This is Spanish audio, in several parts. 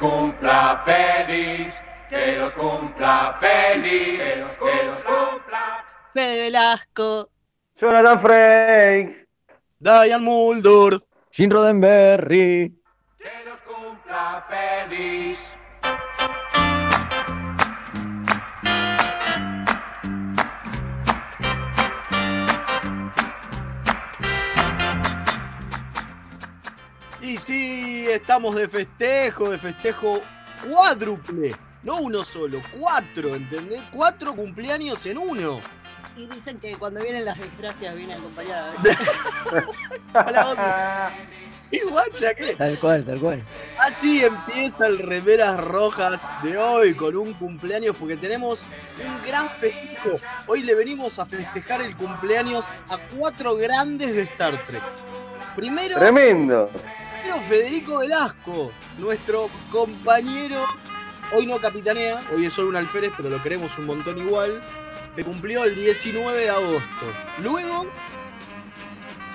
cumpla feliz, que los cumpla feliz, que los, que los cumpla. Fede Velasco. Jonathan Frakes. Diane Mulder. Jim Roddenberry. Que los cumpla feliz. Y sí, estamos de festejo, de festejo cuádruple. No uno solo, cuatro, ¿entendés? Cuatro cumpleaños en uno. Y dicen que cuando vienen las desgracias viene acompañada. A la onda. Y guacha, ¿qué? Tal cual, tal cual. Así empieza el Remeras Rojas de hoy con un cumpleaños porque tenemos un gran festejo. Hoy le venimos a festejar el cumpleaños a cuatro grandes de Star Trek. Primero, Tremendo. Primero Federico Velasco, nuestro compañero, hoy no capitanea, hoy es solo un alférez, pero lo queremos un montón igual, que cumplió el 19 de agosto. Luego,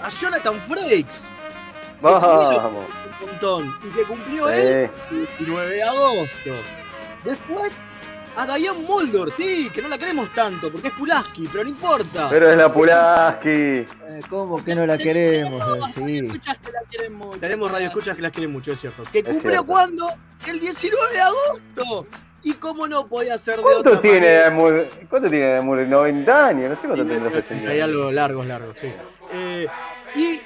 a Jonathan Frakes, Vamos. un montón, y que cumplió Sí. 19 de agosto. Después a Diane Mulder, sí, que no la queremos tanto, porque es Pulaski, pero no importa. Pero es la Pulaski. Eh, ¿Cómo que no la queremos? Todos Sí. escuchas que la quieren mucho. Tenemos radioescuchas que las quieren mucho, es cierto. ¿Que Es cumplió cierto. El 19 de agosto. ¿Y cómo no podía ser de ¿Cuánto otra tiene manera? ¿Cuánto tiene Amur? 90 años, no sé cuánto tiene los Hay 60. algo largos, largos, sí. Eh, y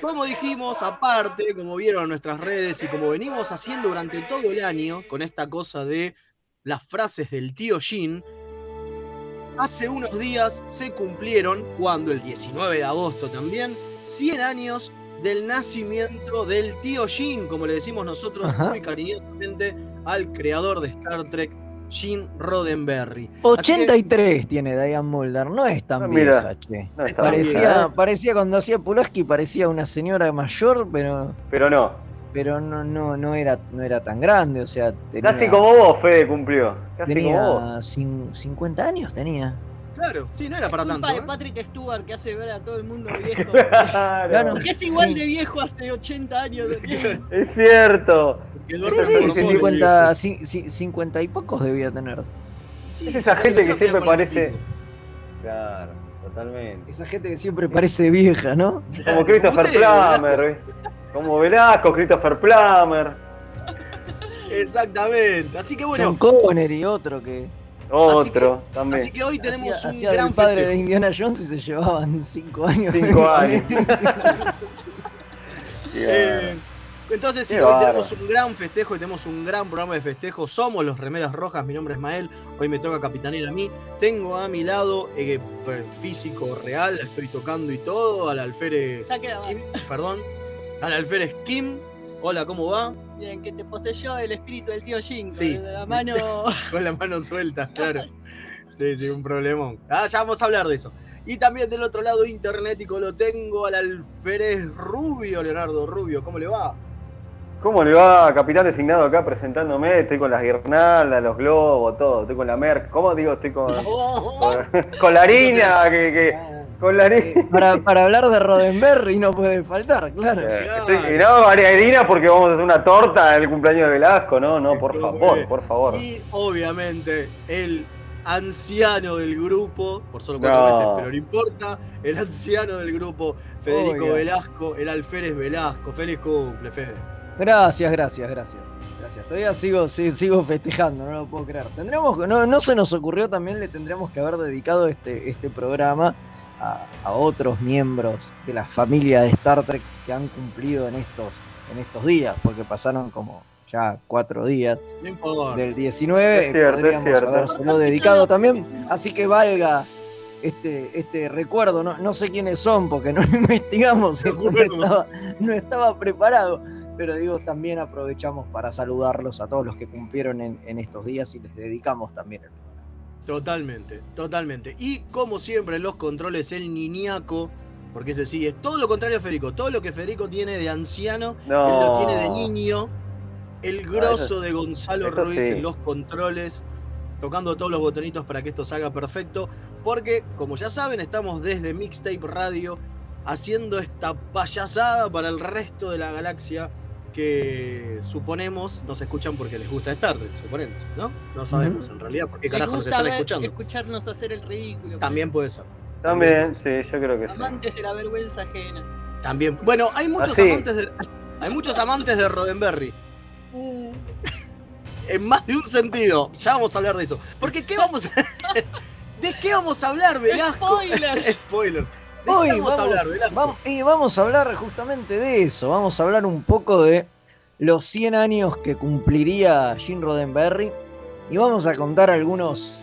como dijimos, aparte, como vieron en nuestras redes y como venimos haciendo durante todo el año con esta cosa de las frases del tío Jin, hace unos días se cumplieron, cuando el 19 de agosto también, 100 años del nacimiento del tío Jin, como le decimos nosotros Ajá. muy cariñosamente al creador de Star Trek, Gene Roddenberry. Así que- 83 tiene Diane Mulder, no es tan Ah, mira. vieja, che. No está Parecía, bien, ¿eh? parecía cuando hacía Pulaski, parecía una señora mayor, pero, Pero no. Pero no, no, no, era, no era tan grande, o sea, tenía, Casi como vos, Fede cumplió. Casi tenía como vos. cin- 50 años tenía. Claro, sí, no era para Es tanto. de ¿eh? Patrick Stewart que hace ver a todo el mundo viejo. Claro. que es igual Sí. de viejo hace 80 años. Es cierto. Sí, sí, por solo, 50, viejo. ci- ci- 50 y pocos debía tener. Sí, Es esa gente que siempre parece. Claro, totalmente. Esa gente que siempre parece vieja, ¿no? Como Christopher Plummer. Como Velasco, Christopher Plummer. Exactamente. Así que bueno, John Connery, otro que Otro así también. que hoy tenemos hacía, un hacía gran padre festejo. de Indiana Jones y se llevaban 5 años. Cinco años. Eh, entonces sí, hoy tenemos un gran festejo y tenemos un gran programa de festejo. Somos los Remeras Rojas, mi nombre es Mael, hoy me toca capitanear a mí. Tengo a mi lado eh, físico real, la estoy tocando y todo, al alférez perdón, al alférez Kim. Hola, ¿cómo va? Bien, que te poseyó el espíritu del tío Jin. Sí. Con la mano. Con la mano suelta, claro. Sí, sí, un problemón. Ah, ya vamos a hablar de eso. Y también del otro lado internético lo tengo al alférez Rubio, Leonardo Rubio. ¿Cómo le va? ¿Cómo le va, capitán designado acá presentándome? Estoy con las guirnaldas, los globos, todo. Estoy con la Merck. ¿Cómo digo? Estoy con, con, con la harina, que, que- con la harina. para, para hablar de Roddenberry no puede faltar, claro. Eh, estoy- y no, harina porque vamos a hacer una torta en el cumpleaños de Velasco. No, no, por Estuvo muy favor, bien. por favor. Y obviamente el anciano del grupo, por solo cuatro No. meses, pero no importa, el anciano del grupo, Federico Oiga. Velasco, el alférez Velasco. Feliz cumple, Fede. Gracias, gracias, gracias. Gracias. Todavía sigo, sí, sigo festejando, no lo puedo creer. Tendríamos, que- no, no se nos ocurrió también, le tendríamos que haber dedicado este, este programa a, a otros miembros de la familia de Star Trek que han cumplido en estos, en estos días, porque pasaron como ya cuatro días del 19, Es cierto, podríamos habérselo dedicado también, así que valga este, este recuerdo, no, no sé quiénes son porque no lo investigamos, estaba, no estaba preparado, pero digo, también aprovechamos para saludarlos a todos los que cumplieron en, en estos días y les dedicamos también el Totalmente, totalmente. Y como siempre, los controles, el niñaco, porque ese sí es todo lo contrario a Federico. Todo lo que Federico tiene de anciano, No. él lo tiene de niño. El grosso eso- de Gonzalo Ruiz sí. en los controles, tocando todos los botonitos para que esto salga perfecto. Porque, como ya saben, estamos desde Mixtape Radio haciendo esta payasada para el resto de la galaxia que suponemos nos escuchan porque les gusta Star Trek, suponemos, ¿no? No sabemos en realidad por qué carajo nos están ver- escuchando. escucharnos hacer el ridículo. También puede ser. También, sí, yo creo que sí. Amantes de la vergüenza ajena. También. Bueno, hay muchos Así. amantes de. Hay muchos amantes de Roddenberry. En más de un sentido. Ya vamos a hablar de eso. Porque ¿qué vamos a. ¿De qué vamos a hablar, Velasco? Spoilers. Spoilers. ¿De Hoy vamos, a hablar, vamos- y vamos a hablar justamente de eso. Vamos a hablar un poco de los 100 años que cumpliría Gene Roddenberry y vamos a contar algunos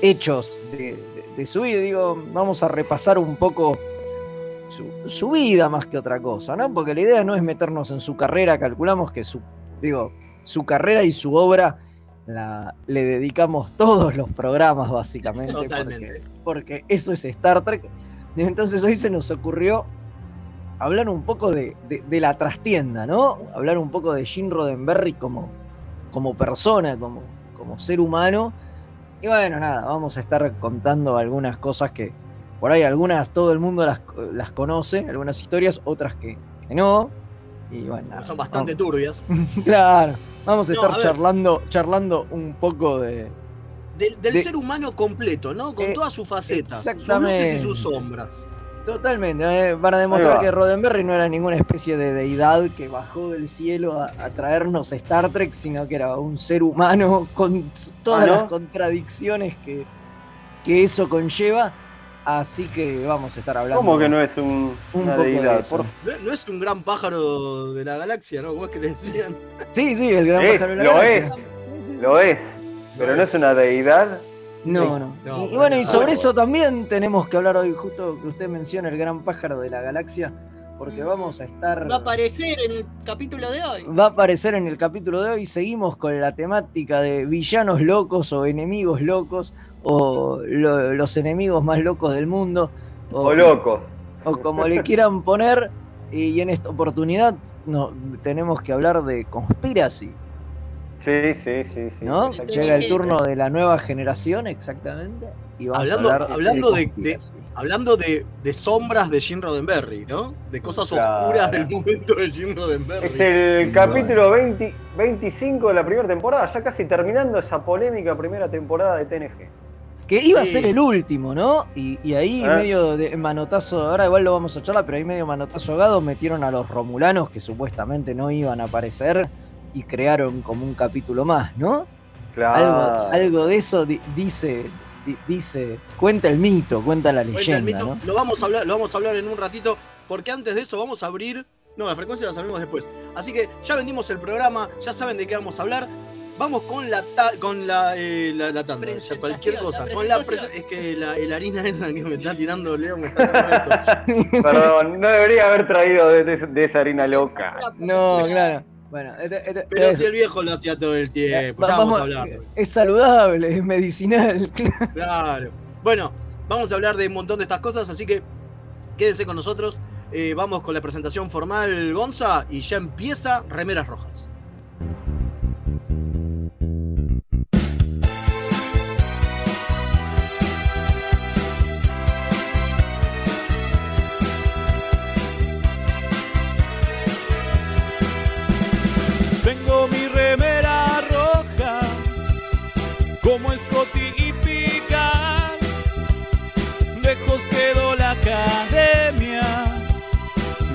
hechos de, de- de su vida. Digo, vamos a repasar un poco su, su vida más que otra cosa, ¿no? Porque la idea no es meternos en su carrera. Calculamos que su, digo, su carrera y su obra la, le dedicamos todos los programas, básicamente. porque- porque eso es Star Trek. Entonces hoy se nos ocurrió hablar un poco de, de- de la trastienda, ¿no? Hablar un poco de Gene Roddenberry como, como persona, como, como ser humano. Y bueno, nada, vamos a estar contando algunas cosas que por ahí algunas todo el mundo las, las conoce, algunas historias, otras que, que no. Y bueno, nada, Son bastante turbias. Claro, vamos a No, estar a charlando, charlando un poco de, Del, del De- ser humano completo, ¿no? Con Eh, todas sus facetas. Sus luces y sus sombras. Totalmente, eh, para demostrar que Roddenberry no era ninguna especie de deidad que bajó del cielo a, a traernos Star Trek, sino que era un ser humano con todas Ah, ¿no? las contradicciones que, que eso conlleva. Así que vamos a estar hablando. ¿Cómo que no es un, Un una poco de deidad? Por- No, no es un gran pájaro de la galaxia, ¿no? ¿Cómo es que le decían? Sí, sí, el gran Es, pájaro de la lo galaxia. es. Sí, sí, sí. Lo es, pero no es una deidad. No, no. No, y, y bueno, bueno, y sobre eso también tenemos que hablar hoy, justo que usted menciona el gran pájaro de la galaxia, porque vamos a estar. Va a aparecer en el capítulo de hoy. va a aparecer en el capítulo de hoy. Seguimos con la temática de villanos locos o enemigos locos o lo- los enemigos más locos del mundo O loco. o como le quieran poner. Y en esta oportunidad no, tenemos que hablar de conspiracy, Sí, sí, sí, sí. ¿no? Llega el turno de la nueva generación, exactamente. Y vamos Hablando- a hablar hablando de- de-. Hablando de, de sombras de Gene Roddenberry, ¿no? De cosas Claro. oscuras del momento de Gene Roddenberry. Es el capítulo 20 25 de la primera temporada, ya casi terminando esa polémica primera temporada de TNG. Que iba a ser el último, ¿no? Y, y ahí Ah. medio de manotazo, ahora igual lo vamos a charlar, pero ahí medio manotazo ahogado metieron a los romulanos que supuestamente no iban a aparecer y crearon como un capítulo más, ¿no? Claro. Algo, algo de eso di- dice, di- dice, cuenta el mito, cuenta la Cuenta el leyenda, mito. ¿no? Lo vamos a hablar, lo vamos a hablar en un ratito, porque antes de eso vamos a abrir. No, la frecuencia la sabemos después. Así que ya vendimos el programa, ya saben de qué vamos a hablar. Vamos con la ta- con la, eh, la, la tanda, ya cualquier la cosa. con la es que la, el harina esa que me está tirando Leo me está. Perdón, no debería haber traído de, de- de esa harina loca. No, claro. Bueno, este- este- Pero es- si el viejo lo hacía todo el tiempo, va- ya vamos a hablar. es saludable, es medicinal. Claro. Bueno, vamos a hablar de un montón de estas cosas, así que quédense con nosotros. Eh, vamos con la presentación formal, Gonza, y ya empieza Remeras Rojas. Como Scotty y Picard. Lejos quedó la academia,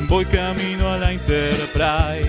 voy camino a la Enterprise.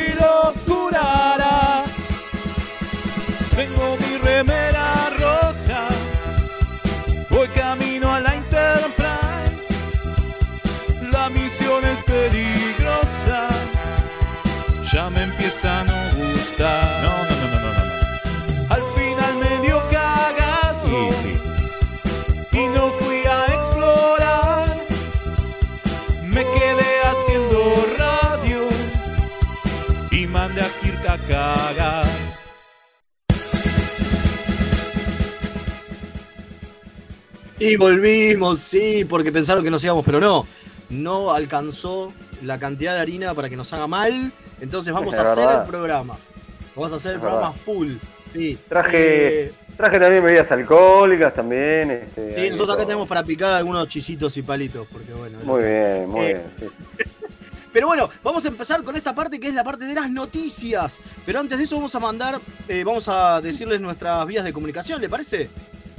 Tengo mi remera Y volvimos, sí, porque pensaron que nos íbamos, pero no. No alcanzó la cantidad de harina para que nos haga mal. Entonces vamos Es a hacer el programa. Vamos a hacer el programa full. Sí. Traje- Eh, Traje también bebidas alcohólicas también. Este, sí, nosotros acá todo. tenemos para picar algunos chisitos y palitos, porque bueno. Muy bien, muy Eh, bien. sí. Pero bueno, vamos a empezar con esta parte que es la parte de las noticias. Pero antes de eso vamos a mandar, eh, vamos a decirles nuestras vías de comunicación, ¿le parece?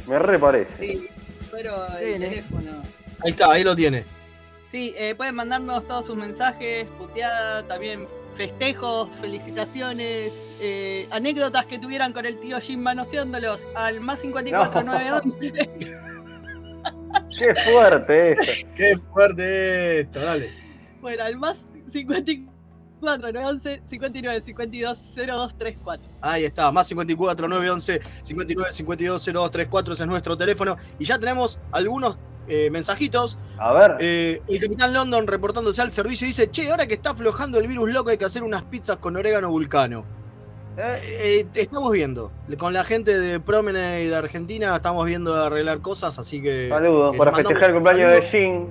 Me re parece. Sí, pero el Tiene. teléfono. Ahí está, ahí lo tiene. Sí, eh, pueden mandarnos todos sus mensajes, puteada, también festejos, felicitaciones, eh, anécdotas que tuvieran con el tío Jim manoseándolos al más 54 No. 911. Qué fuerte esto. Qué fuerte esto, dale. bueno, al más 54 911 59 52 0234. Ahí está, más 54 911 59 52 0234, ese es nuestro teléfono. Y ya tenemos algunos eh, mensajitos. A ver. Eh, el capitán London reportándose al servicio dice: Che, ahora que está aflojando el virus loco, hay que hacer unas pizzas con orégano vulcano. Eh, Eh, estamos viendo. Con la gente de Promenade de Argentina estamos viendo arreglar cosas, así que. Saludos para festejar el cumpleaños de Jin.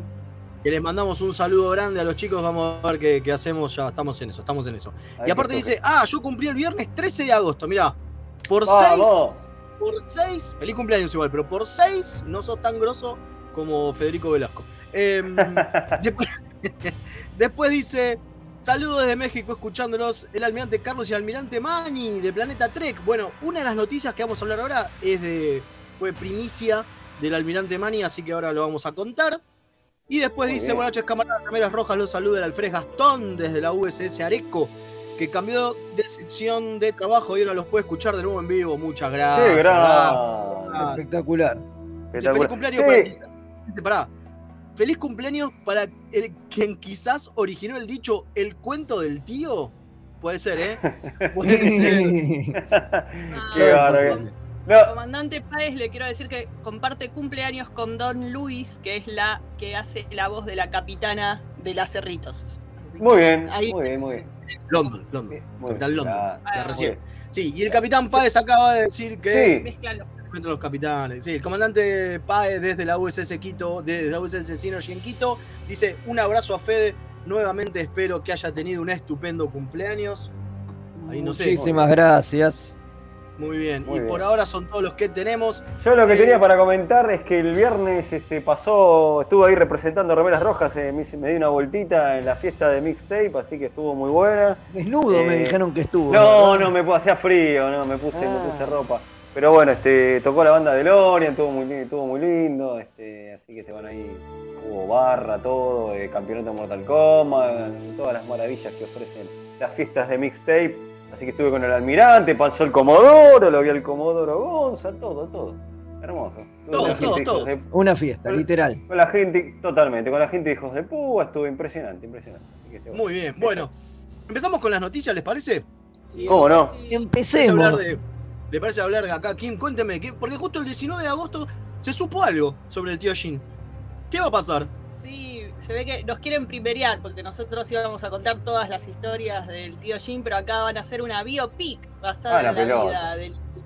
Que les mandamos un saludo grande a los chicos. Vamos a ver qué, qué hacemos. Ya estamos en eso, estamos en eso. Ahí y aparte dice. Ah, yo cumplí el viernes 13 de agosto. Mirá, por 6 Vamos. por 6, feliz cumpleaños igual, pero por 6 no sos tan grosso como Federico Velasco. Em, después, después dice, saludos desde México escuchándolos el almirante Carlos y el almirante Mani de Planeta Trek. Bueno, una de las noticias que vamos a hablar ahora es de, fue primicia del almirante Mani, así que ahora lo vamos a contar. Y después Muy dice, bien. buenas noches camaradas, remeras rojas, los saluda el Alfred Gastón desde la USS Areco, que cambió de sección de trabajo y ahora los puede escuchar de nuevo en vivo. Muchas gracias. Qué gracias. gran. Espectacular. Feliz cumpleaños Sí. para quizás. Feliz cumpleaños para el quien quizás originó el dicho el cuento del tío. Puede ser, ¿eh? Puede ser. Qué Ah, No, Comandante Páez, le quiero decir que comparte cumpleaños con Don Luis, que es la que hace la voz de la capitana de las Cerritos. Muy bien, Ahí- muy bien, muy bien. London, London. Muy Capitán bien. London. La recién. Sí, y el capitán Páez acaba de decir que. Sí. Entre los capitanes. Sí, el comandante Páez desde la USS Quito, desde la USS Synergy en Quito, dice: Un abrazo a Fede. Nuevamente espero que haya tenido un estupendo cumpleaños. Ahí no sé. Muchísimas gracias. Muy bien. Muy y bien. por ahora son todos los que tenemos. Yo lo que Eh, tenía para comentar es que el viernes este, pasó, estuve ahí representando Remeras Rojas, eh, me, di una vueltita en la fiesta de mixtape, así que estuvo muy buena. Desnudo me Eh, dijeron que estuvo. No, no, me hacía frío, no, me puse, Ah. me puse ropa. Pero bueno, este, tocó la banda de Lorian, estuvo muy, estuvo muy lindo, este, así que se van ahí, hubo barra, todo, eh, campeonato de Mortal Kombat, todas las maravillas que ofrecen las fiestas de mixtape. Así que estuve con el almirante, pasó el Comodoro, lo vi al Comodoro Gonza, todo, todo. Hermoso. Todo, la todo, gente, todo. de- Una fiesta, literal. con la gente, totalmente, con la gente de hijos de púa, estuvo impresionante, impresionante. Así que estuvo- Muy bien. Bueno, empezamos con las noticias, ¿les parece? Sí, ¿Cómo no? sí. ¿Les Empecemos. hablar de- ¿Le parece hablar de acá? Kim, cuénteme, ¿qué? porque justo el 19 de agosto se supo algo sobre el tío Jin. ¿Qué va a pasar? Se ve que nos quieren primerear porque nosotros íbamos a contar todas las historias del tío Jim, pero acá van a hacer una biopic basada Ah, la en la pelota. vida del tío.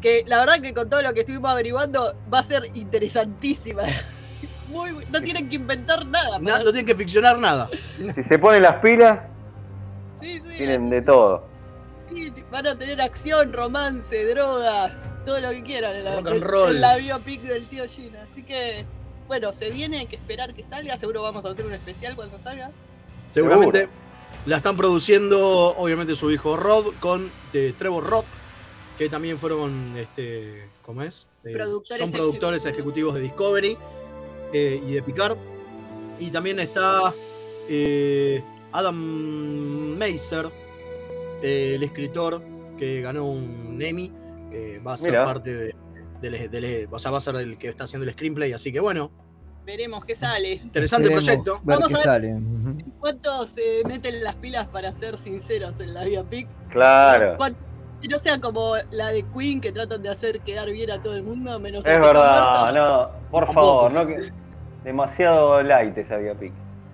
Que la verdad que con todo lo que estuvimos averiguando va a ser interesantísima. Muy, no tienen que inventar nada. Na- para- no tienen que ficcionar nada. Si se ponen las pilas, Sí, sí, tienen sí, de sí. todo. Sí, van a tener acción, romance, drogas, todo lo que quieran en la, en- la biopic del tío Jin. Así que, bueno, se viene, hay que esperar que salga. Seguro vamos a hacer un especial cuando salga. Seguramente la están produciendo, obviamente, su hijo Rod con eh, Trevor Roth, que también fueron, este, ¿cómo es? Eh, Productores son productores ejecutivos de Discovery eh, y de Picard. Y también está eh, Adam Meiser, eh, el escritor que ganó un Emmy, que va a ser Mira. parte de- del, del- o sea, va a ser el que está haciendo el screenplay, así que bueno, Veremos qué sale. interesante proyecto. Ver Vamos qué a ver. sale. ¿Cuántos se meten las pilas para ser sinceros en la biopic? Claro. ¿Cuán- Que no sea como la de Queen que tratan de hacer quedar bien a todo el mundo, menos Es verdad, no, por favor, no que demasiado light esa biopic.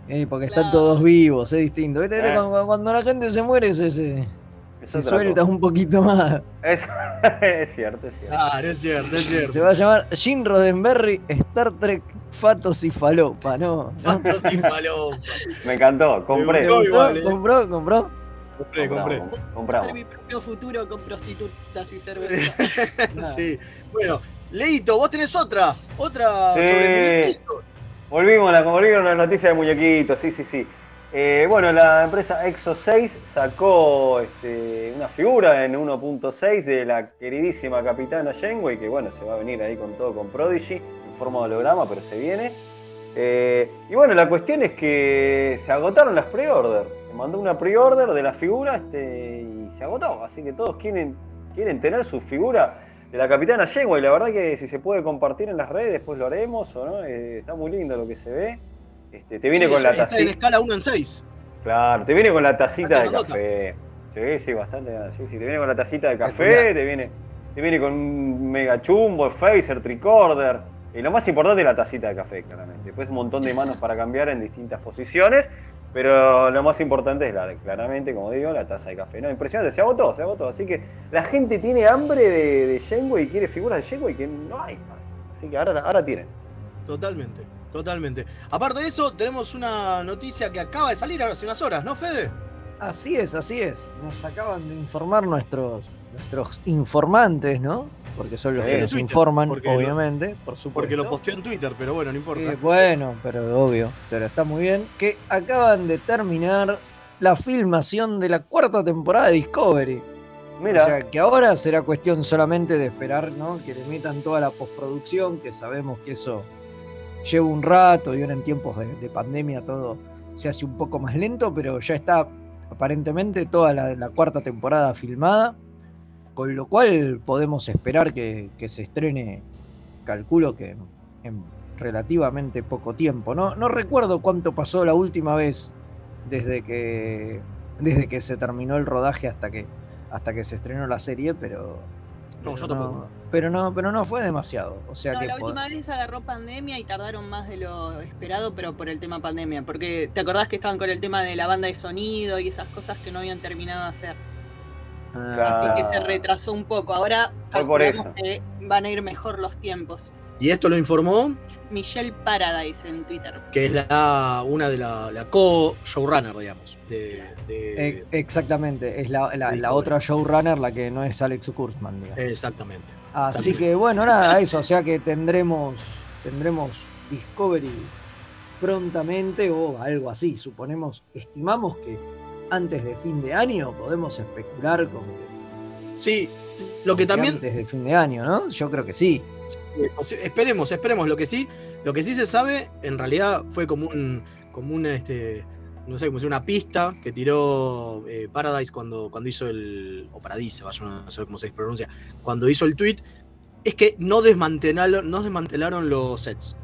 Eh, porque Claro. están todos vivos, es distinto. ¿Viste? Eh. Cuando, cuando la gente se muere, se, se, Es Si sueltas un poquito más, Es, es cierto, es cierto. Claro, es cierto, es cierto. se va a llamar Jim Roddenberry Star Trek Fatos y Falopa, ¿no? Fantos y falopa. Me encantó, compré. Me ¿Compró? gustó. igual, ¿eh? ¿Compró? ¿Compró? Compré, compré. Compramos, Hacer mi propio futuro con prostitutas y cerveza. Sí. Bueno, Leito, vos tenés otra. Otra Sí. sobre muñequitos. Volvimos a la, volvieron las noticias de muñequitos, sí, sí, sí. Eh, bueno, la empresa Exo 6 sacó este, una figura en 1.6 de la queridísima capitana Janeway, que bueno, se va a venir ahí con todo con Prodigy, en forma de holograma, pero se viene. Eh, y bueno, la cuestión es que se agotaron las pre-order. Se mandó una pre-order de la figura este, y se agotó, así que todos quieren, quieren tener su figura de la capitana Janeway. La verdad que si se puede compartir en las redes, después lo haremos, ¿o no? Eh, está muy lindo lo que se ve. Este, te viene Sí, con la está en tacita. escala 1 en 6. Claro, te viene con la tacita de café. Sí, sí, bastante. Sí, sí, te viene con la tacita de café, te viene, te viene con un mega chumbo, phaser, tricorder. Y lo más importante es la tacita de café, claramente. Después un montón de manos para cambiar en distintas posiciones. Pero lo más importante es la, claramente, como digo, la taza de café. No, impresionante, se agotó, se agotó. Así que la gente tiene hambre de, de y quiere figuras de Janeway que no hay. Así que ahora, ahora tienen. Totalmente, totalmente. Aparte de eso, tenemos una noticia que acaba de salir hace unas horas, ¿no, Fede? Así es, así es. Nos acaban de informar nuestros, nuestros informantes, ¿no? Porque son los que en nos Twitter, informan, lo- obviamente, por supuesto. Porque lo posteó en Twitter, pero bueno, no importa. Eh, bueno, pero obvio, pero está muy bien. Que acaban de terminar la filmación de la cuarta temporada de Discovery. Mira, O sea, que ahora será cuestión solamente de esperar, ¿no? Que le metan toda la postproducción, que sabemos que eso lleva un rato y ahora en tiempos de, de pandemia todo se hace un poco más lento, pero ya está aparentemente toda la, la cuarta temporada filmada, con lo cual podemos esperar que, que se estrene, calculo que en, en relativamente poco tiempo. No, no recuerdo cuánto pasó la última vez desde que, desde que se terminó el rodaje hasta que, hasta que se estrenó la serie, pero... No, yo pero tampoco. Pero no, pero no fue demasiado. O sea No, que la última vez agarró pandemia y tardaron más de lo esperado, pero por el tema pandemia. Porque te acordás que estaban con el tema de la banda de sonido y esas cosas que no habían terminado de hacer. Ah, Claro. Así que se retrasó un poco. Ahora por eso. que van a ir mejor los tiempos. Y esto lo informó, Michelle Paradise en Twitter. que es la, una de la, la co-showrunner, digamos. De, de- exactamente, es la, la- la Discovery. otra showrunner la que no es Alex Kurzman, digamos. Exactamente. Así también. que bueno, nada, eso, o sea que tendremos, tendremos Discovery prontamente o algo así. Suponemos, estimamos que antes de fin de año podemos especular con que, Sí, lo que también. antes de fin de año, ¿no? Yo creo que sí. Eh, esperemos, esperemos. Lo que sí, lo que sí se sabe, en realidad fue como un, como un, este, no sé, como si una pista que tiró eh, Paradise cuando, cuando hizo el, o Paradise, vaya a no sé cómo se pronuncia, cuando hizo el tweet, es que no desmantelaron, no desmantelaron los sets.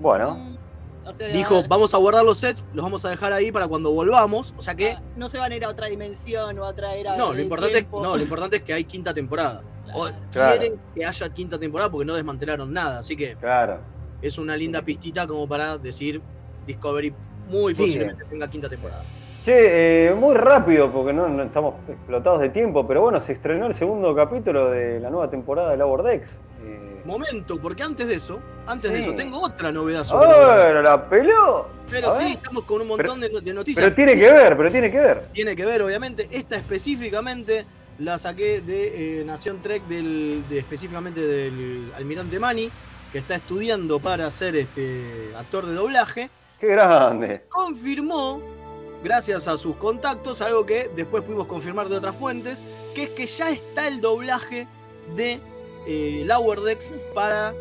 bueno, Mm, o sea, Dijo, ah, vamos a guardar los sets, los vamos a dejar ahí para cuando volvamos. O sea que, ah, no se van a ir a otra dimensión o a otra era. no, lo importante, es, no, lo importante es que hay quinta temporada. O Claro. quieren que haya quinta temporada porque no desmantelaron nada. Así que claro. es una linda pistita como para decir Discovery muy Sí, posiblemente tenga quinta temporada. Che, eh, muy rápido porque no, no estamos explotados de tiempo, pero bueno, se estrenó el segundo capítulo de la nueva temporada de Lower Decks. Eh, Momento, porque antes de eso, antes de eso, tengo otra novedad sobre ver, la peló. Pero sí, estamos con un montón de noticias. Pero tiene que ver, pero tiene que ver. Tiene que ver, obviamente. Esta específicamente la saqué de eh, Nación Trek, del, de, específicamente del Almirante Mani, que está estudiando para ser este actor de doblaje. Qué grande. confirmó, gracias a sus contactos, algo que después pudimos confirmar de otras fuentes, que es que ya está el doblaje de eh, Lower Decks para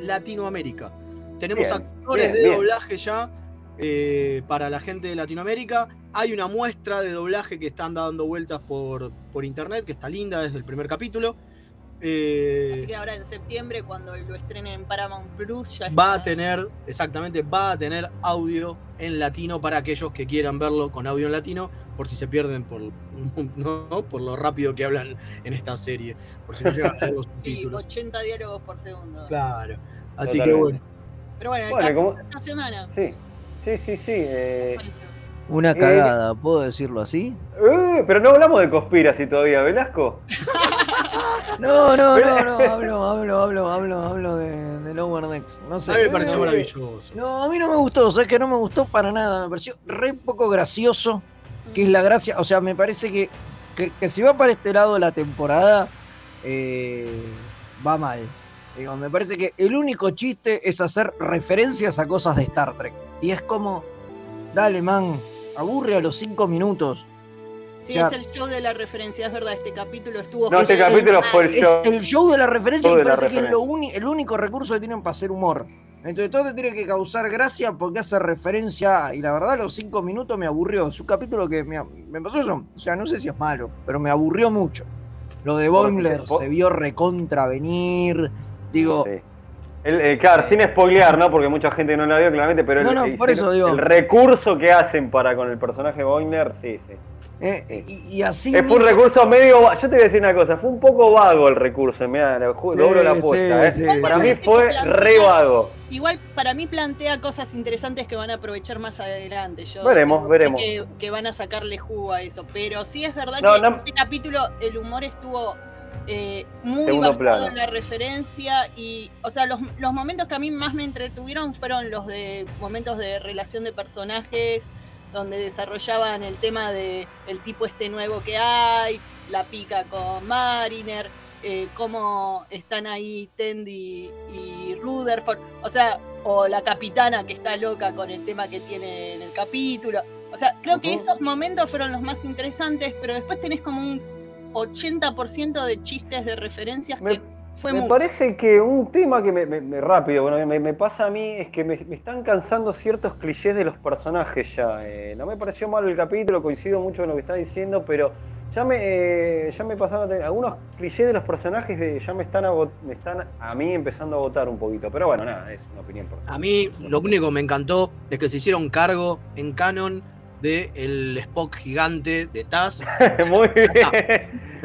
Latinoamérica. Tenemos Bien, actores bien, de bien. doblaje ya eh, para la gente de Latinoamérica. Hay una muestra de doblaje que están dando vueltas por, por internet, que está linda desde el primer capítulo. Eh, Así que ahora en septiembre, cuando lo estrenen en Paramount Plus, ya va a tener, exactamente, va a tener audio en latino para aquellos que quieran verlo con audio en latino, por si se pierden por, ¿no? por lo rápido que hablan en esta serie, por si no llegan a los Sí, subtítulos. 80 diálogos por segundo. Claro. Así que bueno, Pero bueno, como- esta semana. Sí, sí, sí, sí. eh, Una Eh, cagada, ¿puedo decirlo así? Eh, pero no hablamos de conspiracy todavía, Velasco. No, no, no, no, hablo, hablo, hablo, hablo, hablo de, de Lower Decks. No sé. A mí me pareció No, maravilloso. No, a mí no me gustó, sabes que no me gustó para nada, me pareció re poco gracioso, que es la gracia, o sea, me parece que, que, que si va para este lado la temporada, eh, va mal. Digo, me parece que el único chiste es hacer referencias a cosas de Star Trek. Y es como, dale, man, aburre a los cinco minutos. Sí, Ya. es el show de la referencia, es verdad, este capítulo estuvo... No, este capítulo fue el Es show. el show de la referencia y parece que es lo uni- el único recurso que tienen para hacer humor. Entonces todo te tiene que causar gracia porque hace referencia y la verdad los cinco minutos me aburrió. Es un capítulo que me, me pasó eso. O sea, no sé si es malo, pero me aburrió mucho. Lo de Boimler se vio recontra venir. Digo, Sí. El, eh, claro, sin spoilear, ¿no? Porque mucha gente no la vio claramente, pero No, el, no, el- por eso digo. el recurso que hacen para con el personaje Boimler, sí, sí. eh, y, y así. Eh, fue un recurso medio. Yo te voy a decir una cosa, fue un poco vago el recurso, Sí, doblo la apuesta, sí, ¿eh? sí. Para mí fue plantea- re vago. Igual para mí plantea cosas interesantes que van a aprovechar más adelante. Yo Veremos, veremos. Que, que van a sacarle jugo a eso. Pero sí es verdad No, que no- este capítulo el humor estuvo eh, muy Segundo basado plano. en la referencia y, o sea, los, los momentos que a mí más me entretuvieron fueron los de momentos de relación de personajes, donde desarrollaban el tema de el tipo este nuevo que hay, la pica con Mariner, eh, cómo están ahí Tendy y Rutherford, o sea, o la capitana que está loca con el tema que tiene en el capítulo. O sea, creo que esos momentos fueron los más interesantes, pero después tenés como un 80% de chistes de referencias Me- que fue Me muy... parece que un tema que me, me- me- rápido, bueno, me, me pasa a mí es que me, me están cansando ciertos clichés de los personajes ya. eh, no me pareció mal el capítulo, coincido mucho con lo que está diciendo, pero ya me, eh, ya me pasaron a tener- algunos clichés de los personajes de, ya me están, ago- me están a mí empezando a votar un poquito. Pero bueno, nada, es una opinión personal. A mí lo único que me encantó es que se hicieron cargo en canon del el Spock gigante de Taz. Muy bien.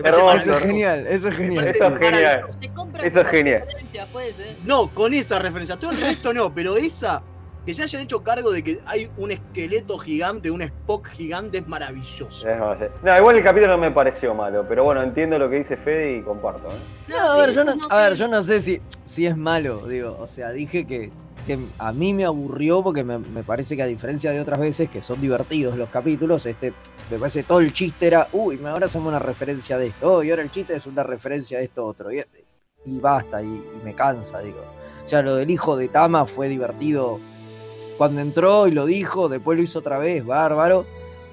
Hermoso. Eso es genial, eso es genial. Eso es genial. maravilloso. Se compra Eso es con genial. referencias, puede ser. No, con esa referencia. Todo el resto no, pero esa, que se hayan hecho cargo de que hay un esqueleto gigante, un Spock gigante, es maravilloso. Eh. No, igual el capítulo no me pareció malo, pero bueno, entiendo lo que dice Fede y comparto. ¿eh? No, a ver, yo no, a ver, yo no sé si, si es malo, digo, o sea, dije que, que a mí me aburrió porque me, me parece que a diferencia de otras veces que son divertidos los capítulos, este, me parece todo el chiste era, uy, ahora hacemos una referencia de esto, oh, y ahora el chiste es una referencia de esto otro, y, y basta, y, y me cansa, digo. O sea, lo del hijo de Tama fue divertido cuando entró y lo dijo, después lo hizo otra vez, bárbaro.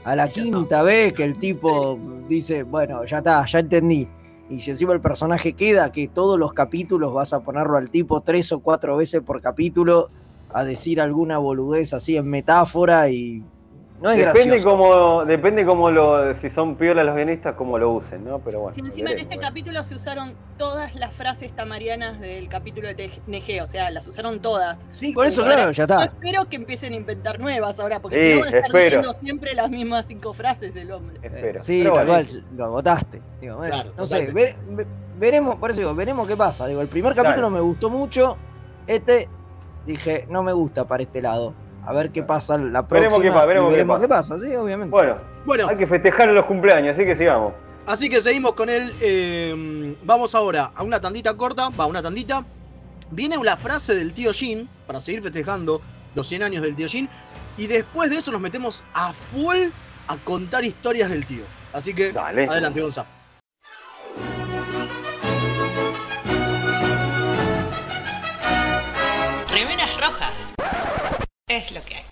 A la quinta vez que el tipo dice, bueno, ya está, ya entendí. Y si encima el personaje queda, que todos los capítulos vas a ponerlo al tipo tres o cuatro veces por capítulo a decir alguna boludez así en metáfora y no es Depende gracioso. cómo, depende cómo lo, si son piolas los guionistas, cómo lo usen, ¿no? Pero bueno. Si encima en este capítulo se usaron todas las frases tamarianas del capítulo de TNG, o sea, las usaron todas. Sí, por eso, claro, ya Yo está. espero que empiecen a inventar nuevas ahora, porque Sí, si no va a estar espero. diciendo siempre las mismas cinco frases el hombre. Espero. Sí, Pero tal bueno, cual, lo agotaste. Digo, bueno, Claro, no sé, veremos, por eso digo, veremos qué pasa. Digo, el primer Claro. capítulo me gustó mucho, este dije, no me gusta para este lado. A ver qué pasa la Veremos próxima. qué pasa, veremos qué veremos pasa. qué pasa, sí, obviamente. Bueno, Bueno, hay que festejar los cumpleaños, así que sigamos. así que seguimos con él. eh, vamos ahora a una tandita corta, va, una tandita. Viene una frase del tío Jin para seguir festejando los 100 años del tío Jin. Y después de eso nos metemos a full a contar historias del tío. Así que, Dale. adelante, Gonza. Es lo que hay.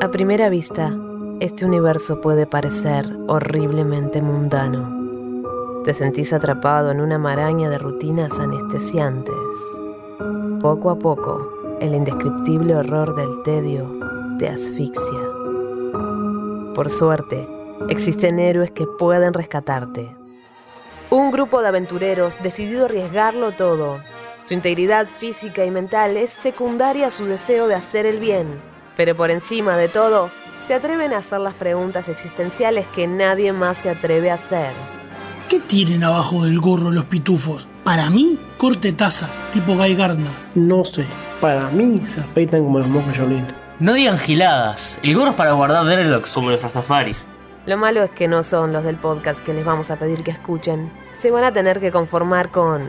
A primera vista, este universo puede parecer horriblemente mundano. Te sentís atrapado en una maraña de rutinas anestesiantes. Poco a poco, el indescriptible horror del tedio te asfixia. Por suerte, existen héroes que pueden rescatarte. Un grupo de aventureros decidido arriesgarlo todo. Su integridad física y mental es secundaria a su deseo de hacer el bien. Pero por encima de todo, se atreven a hacer las preguntas existenciales que nadie más se atreve a hacer. ¿Qué tienen abajo del gorro los pitufos? Para mí, corte taza, tipo Guy Gardner. No sé, para mí se afeitan como los monjes Jolene. No digan giladas. El gorro es para guardar dreadlocks como los rastafaris. Lo malo es que no son los del podcast que les vamos a pedir que escuchen. Se van a tener que conformar con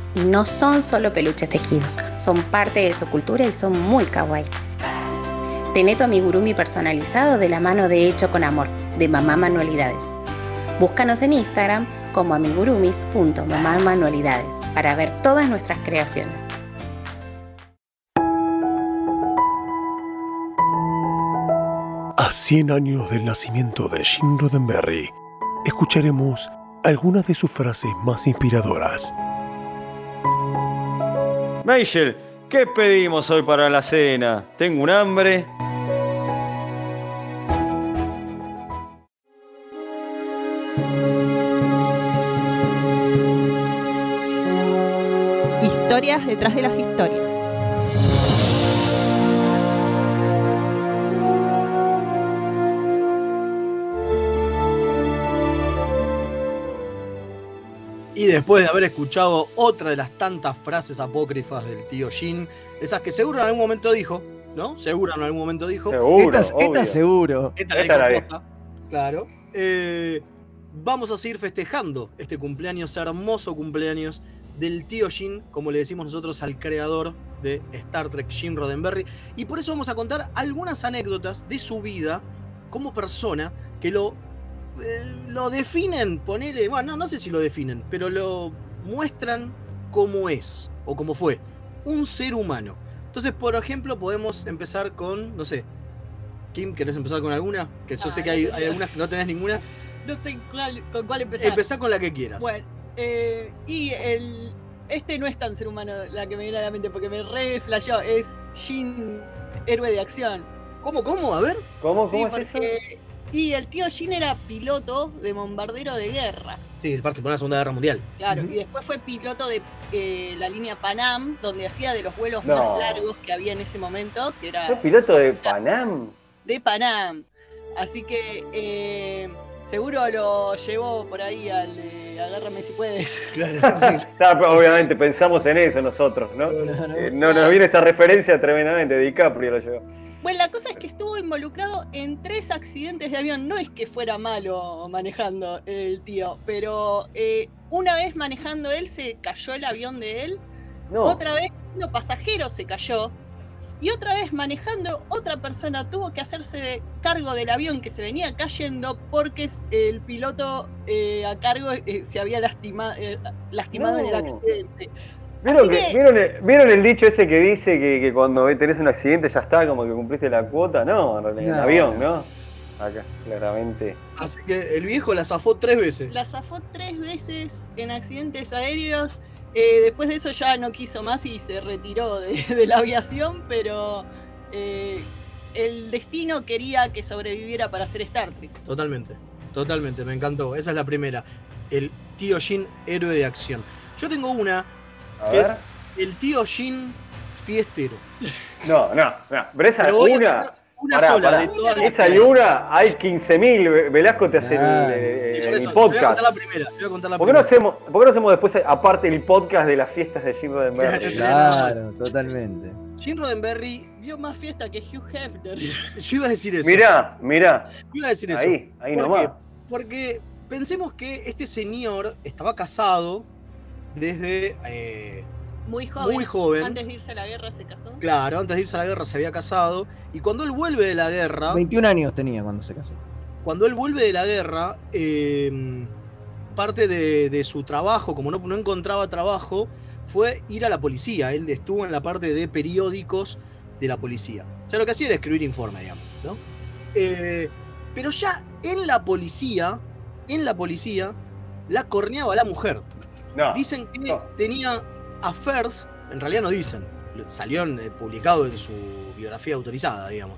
y no son solo peluches tejidos, son parte de su cultura y son muy kawaii. Tené tu amigurumi personalizado de la mano de Hecho con Amor, de Mamá Manualidades. Búscanos en Instagram como amigurumis.mamamanualidades para ver todas nuestras creaciones. A 100 años del nacimiento de Jim Roddenberry, escucharemos algunas de sus frases más inspiradoras. Michael, ¿qué pedimos hoy para la cena? Tengo un hambre. Historias detrás de las historias. Después de haber escuchado otra de las tantas frases apócrifas del tío Jin, esas que seguro en algún momento dijo, ¿no? Seguro en algún momento dijo. Seguro, Esta- esta seguro. Esta la Esta Claro. Eh, vamos a seguir festejando este cumpleaños, hermoso cumpleaños del tío Jin, como le decimos nosotros al creador de Star Trek, Jim Roddenberry. Y por eso vamos a contar algunas anécdotas de su vida como persona que lo eh, lo definen, ponele, bueno, no, no sé si lo definen, pero lo muestran como es o como fue, un ser humano. Entonces, por ejemplo, podemos empezar con, no sé, Kim, ¿querés empezar con alguna? Que yo sé que hay, hay algunas que no tenés ninguna. No sé cuál- con cuál empezar. Empezá con la que quieras. Bueno, eh, y el. Este no es tan ser humano la que me viene a la mente porque me re flasheó. Es Jin, héroe de acción. ¿Cómo, cómo? A ver. ¿Cómo, Sí, cómo es eso? Y el tío Jin era piloto de bombardero de guerra. Sí, el participó en la Segunda Guerra Mundial. Claro, y después fue piloto de eh, la línea Panam, donde hacía de los vuelos No. más largos que había en ese momento, que era ¿Sos piloto de Panam? de Panam. Así que eh, seguro lo llevó por ahí al de Agárrame si puedes. Pero obviamente pensamos en eso nosotros, ¿no? Eh, no nos viene esta referencia tremendamente, DiCaprio lo llevó. Bueno, la cosa es que estuvo involucrado en tres accidentes de avión. No es que fuera malo manejando el tío, pero eh, una vez manejando él se cayó el avión de él. No. Otra vez siendo pasajero se cayó. Y otra vez manejando otra persona tuvo que hacerse de cargo del avión que se venía cayendo porque el piloto eh, a cargo eh, se había lastima- eh, lastimado en el accidente. ¿Vieron, Así que- que- ¿vieron, el, vieron el dicho ese que dice que, que cuando tenés un accidente ya está, como que cumpliste la cuota? No, en realidad, en No. avión, ¿no? Acá, claramente. Así que el viejo la zafó tres veces. La zafó tres veces en accidentes aéreos. eh, después de eso ya no quiso más y se retiró de, de la aviación, pero eh, el destino quería que sobreviviera para hacer Star Trek. Totalmente, totalmente, me encantó. Esa es la primera. El tío Jin, héroe de acción. Yo tengo una A que ver. es el tío Jin fiestero. No, no, no. Pero esa Pero una. una pará, sola pará. de todas las Esa y hay. una, hay 15.000. Velasco te hace el- Claro. el, el eso, te voy a podcast. contar la primera. te voy a contar la ¿Por qué, no primera. hacemos, ¿Por qué no hacemos después, aparte, el podcast de las fiestas de Jim Roddenberry? Claro, totalmente. Jim Roddenberry, Vio más fiesta que Hugh Hefner. yo iba a decir eso. Mirá, mirá. Yo iba a decir eso. Ahí, ahí ¿Por nomás. qué? Porque pensemos que este señor estaba casado desde. eh, Muy joven. Muy joven. Antes de irse a la guerra se casó. claro, antes de irse a la guerra se había casado. Y cuando él vuelve de la guerra. 21 años tenía cuando se casó. Cuando él vuelve de la guerra, eh, parte de, de su trabajo, como no, no encontraba trabajo, fue ir a la policía. Él estuvo en la parte de periódicos de la policía. O sea, lo que hacía era escribir informe, digamos. ¿no? Eh, pero ya en la policía, en la policía, la corneaba la mujer. No. Dicen que tenía affairs, en realidad no dicen, salió eh, publicado en su biografía autorizada, digamos.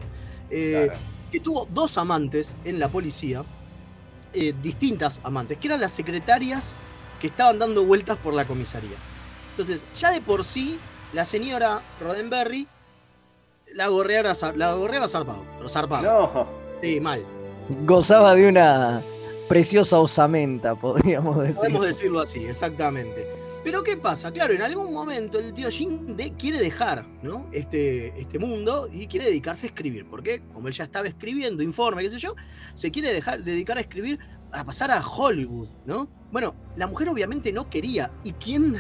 Eh, Claro. Que tuvo dos amantes en la policía, eh, distintas amantes, que eran las secretarias que estaban dando vueltas por la comisaría. Entonces, ya de por sí, la señora Roddenberry la gorreaba, la gorreaba zarpado, pero zarpado. No. Sí, mal. Gozaba de una preciosa osamenta, podríamos decir. Podemos decirlo así, exactamente. Pero ¿qué pasa? Claro, en algún momento el tío Jin de- quiere dejar ¿no? este, este mundo y quiere dedicarse a escribir. Porque como él ya estaba escribiendo informe, qué sé yo, se quiere dejar, dedicar a escribir para pasar a Hollywood, ¿no? Bueno, la mujer obviamente no quería. ¿Y quién,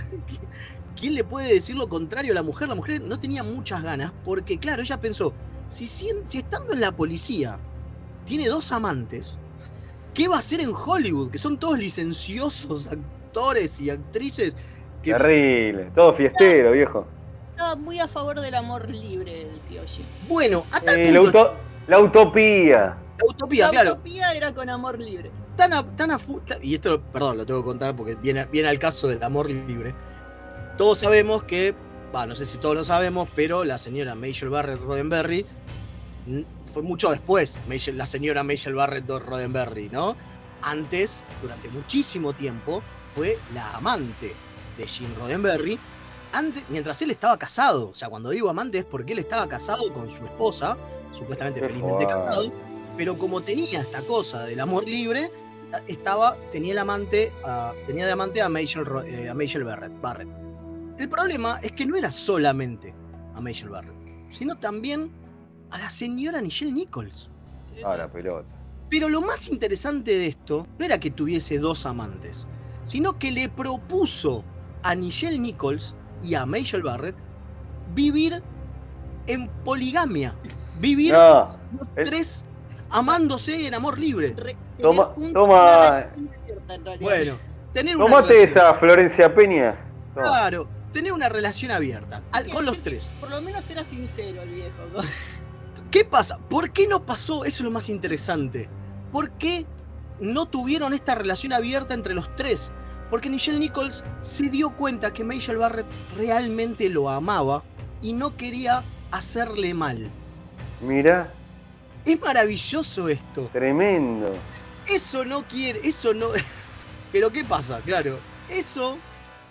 quién le puede decir lo contrario a la mujer? La mujer no tenía muchas ganas porque, claro, ella pensó, si, sien- si estando en la policía tiene dos amantes, ¿qué va a hacer en Hollywood? Que son todos licenciosos actores y actrices. Que, Terrible. Todo fiestero, viejo. Estaba muy a favor del amor libre el tío Jim. bueno, a tal Eh, la, punto, auto- la utopía. la utopía, la claro, utopía era con amor libre. tan a, tan a fu- y esto, perdón, lo tengo que contar porque viene, viene al caso del amor libre. Todos sabemos que, bah, no sé si todos lo sabemos, pero la señora Major Barrett Roddenberry fue mucho después, la señora Major Barrett Roddenberry, ¿no? Antes, durante muchísimo tiempo, fue la amante de Jim Roddenberry, antes, mientras él estaba casado. O sea, cuando digo amante es porque él estaba casado con su esposa, supuestamente Qué felizmente casado, pero como tenía esta cosa del amor libre, estaba, tenía el amante, a- tenía de amante a Ro- eh, a Barrett, Barrett. El problema es que no era solamente a Major Barrett, sino también a la señora Nichelle Nichols. Ah, la pelota. Pero lo más interesante de esto no era que tuviese dos amantes, sino que le propuso a Nichelle Nichols y a Major Barrett vivir en poligamia. Vivir No. los es- tres amándose en amor libre. Re- Toma- toma- una relación abierta, en realidad. Bueno, tener una Tomate relación- esa Florencia Peña. Toma. Claro, tener una relación abierta al- con los tres. Por lo menos era sincero el viejo. ¿Qué pasa? ¿Por qué no pasó? Eso es lo más interesante. ¿Por qué no tuvieron esta relación abierta entre los tres? Porque Nichelle Nichols se dio cuenta que Major Barrett realmente lo amaba y no quería hacerle mal. Mirá, Es maravilloso esto. tremendo. Eso no quiere, eso no. Pero ¿qué pasa? Claro, eso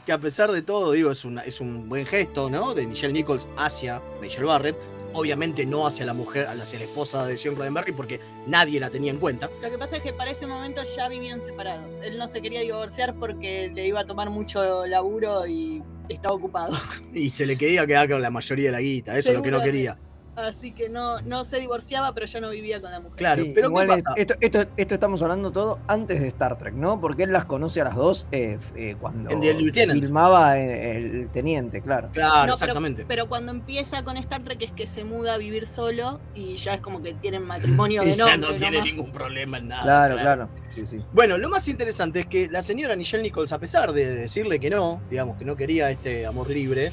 que a pesar de todo, digo, es, una, es un buen gesto, ¿no? De Michelle Nichols hacia Michelle Barrett. Obviamente no hacia la mujer, hacia la esposa de Sean Roddenberry, porque nadie la tenía en cuenta. Lo que pasa es que para ese momento ya vivían separados. Él no se quería divorciar porque le iba a tomar mucho laburo y estaba ocupado. Y se le quería quedar con la mayoría de la guita, eso es lo que no quería. Así que no, no se divorciaba, pero ya no vivía con la mujer. Claro, Sí, pero igual ¿qué pasa? Esto, esto, esto estamos hablando todo antes de Star Trek, ¿no? Porque él las conoce a las dos eh, eh, cuando Lieutenant. filmaba eh, el, teniente, claro. Claro, No, pero- exactamente. Pero, cuando empieza con Star Trek es que se muda a vivir solo y ya es como que tienen matrimonio Y de ya nombre. no tiene nomás. ningún problema en nada. claro, claro. Sí, sí. Bueno, lo más interesante es que la señora Nichelle Nichols, a pesar de decirle que no, digamos que no quería este amor libre,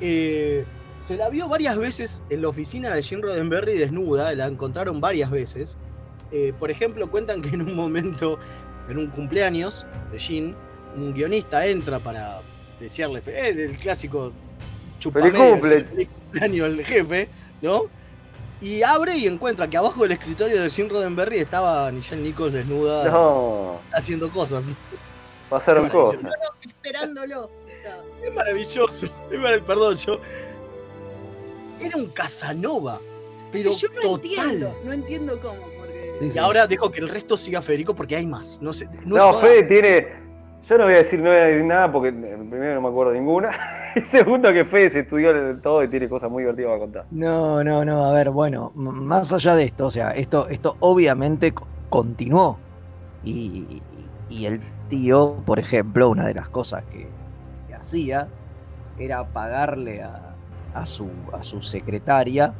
eh, se la vio varias veces en la oficina de Jim Roddenberry desnuda, la encontraron varias veces. Eh, por ejemplo, cuentan que en un momento, en un cumpleaños de Jim, un guionista entra para desearle, fe- eh, del clásico chupame, ¡Feliz cumple! decirle feliz cumpleaños al jefe, ¿no? Y abre y encuentra que abajo del escritorio de Jim Roddenberry estaba Nichelle Nichols desnuda No, haciendo cosas. pasaron Qué maravilloso. cosas. Esperándolo. Es maravilloso. Es marav- Perdón, yo. Era un Casanova. Pero Sí, yo no total. entiendo, no entiendo cómo, porque Sí, Y ahora dejo que el resto siga Federico porque hay más. No sé. No, No. Fede tiene. Yo no voy a decir, no voy a decir nada porque eh, primero no me acuerdo ninguna. Y segundo que Fede se estudió todo y tiene cosas muy divertidas para contar. No, no, no, a ver, bueno, más allá de esto, o sea, esto, esto obviamente co- continuó. Y, y el tío, por ejemplo, una de las cosas que, que hacía era pagarle a, a su, a su secretaria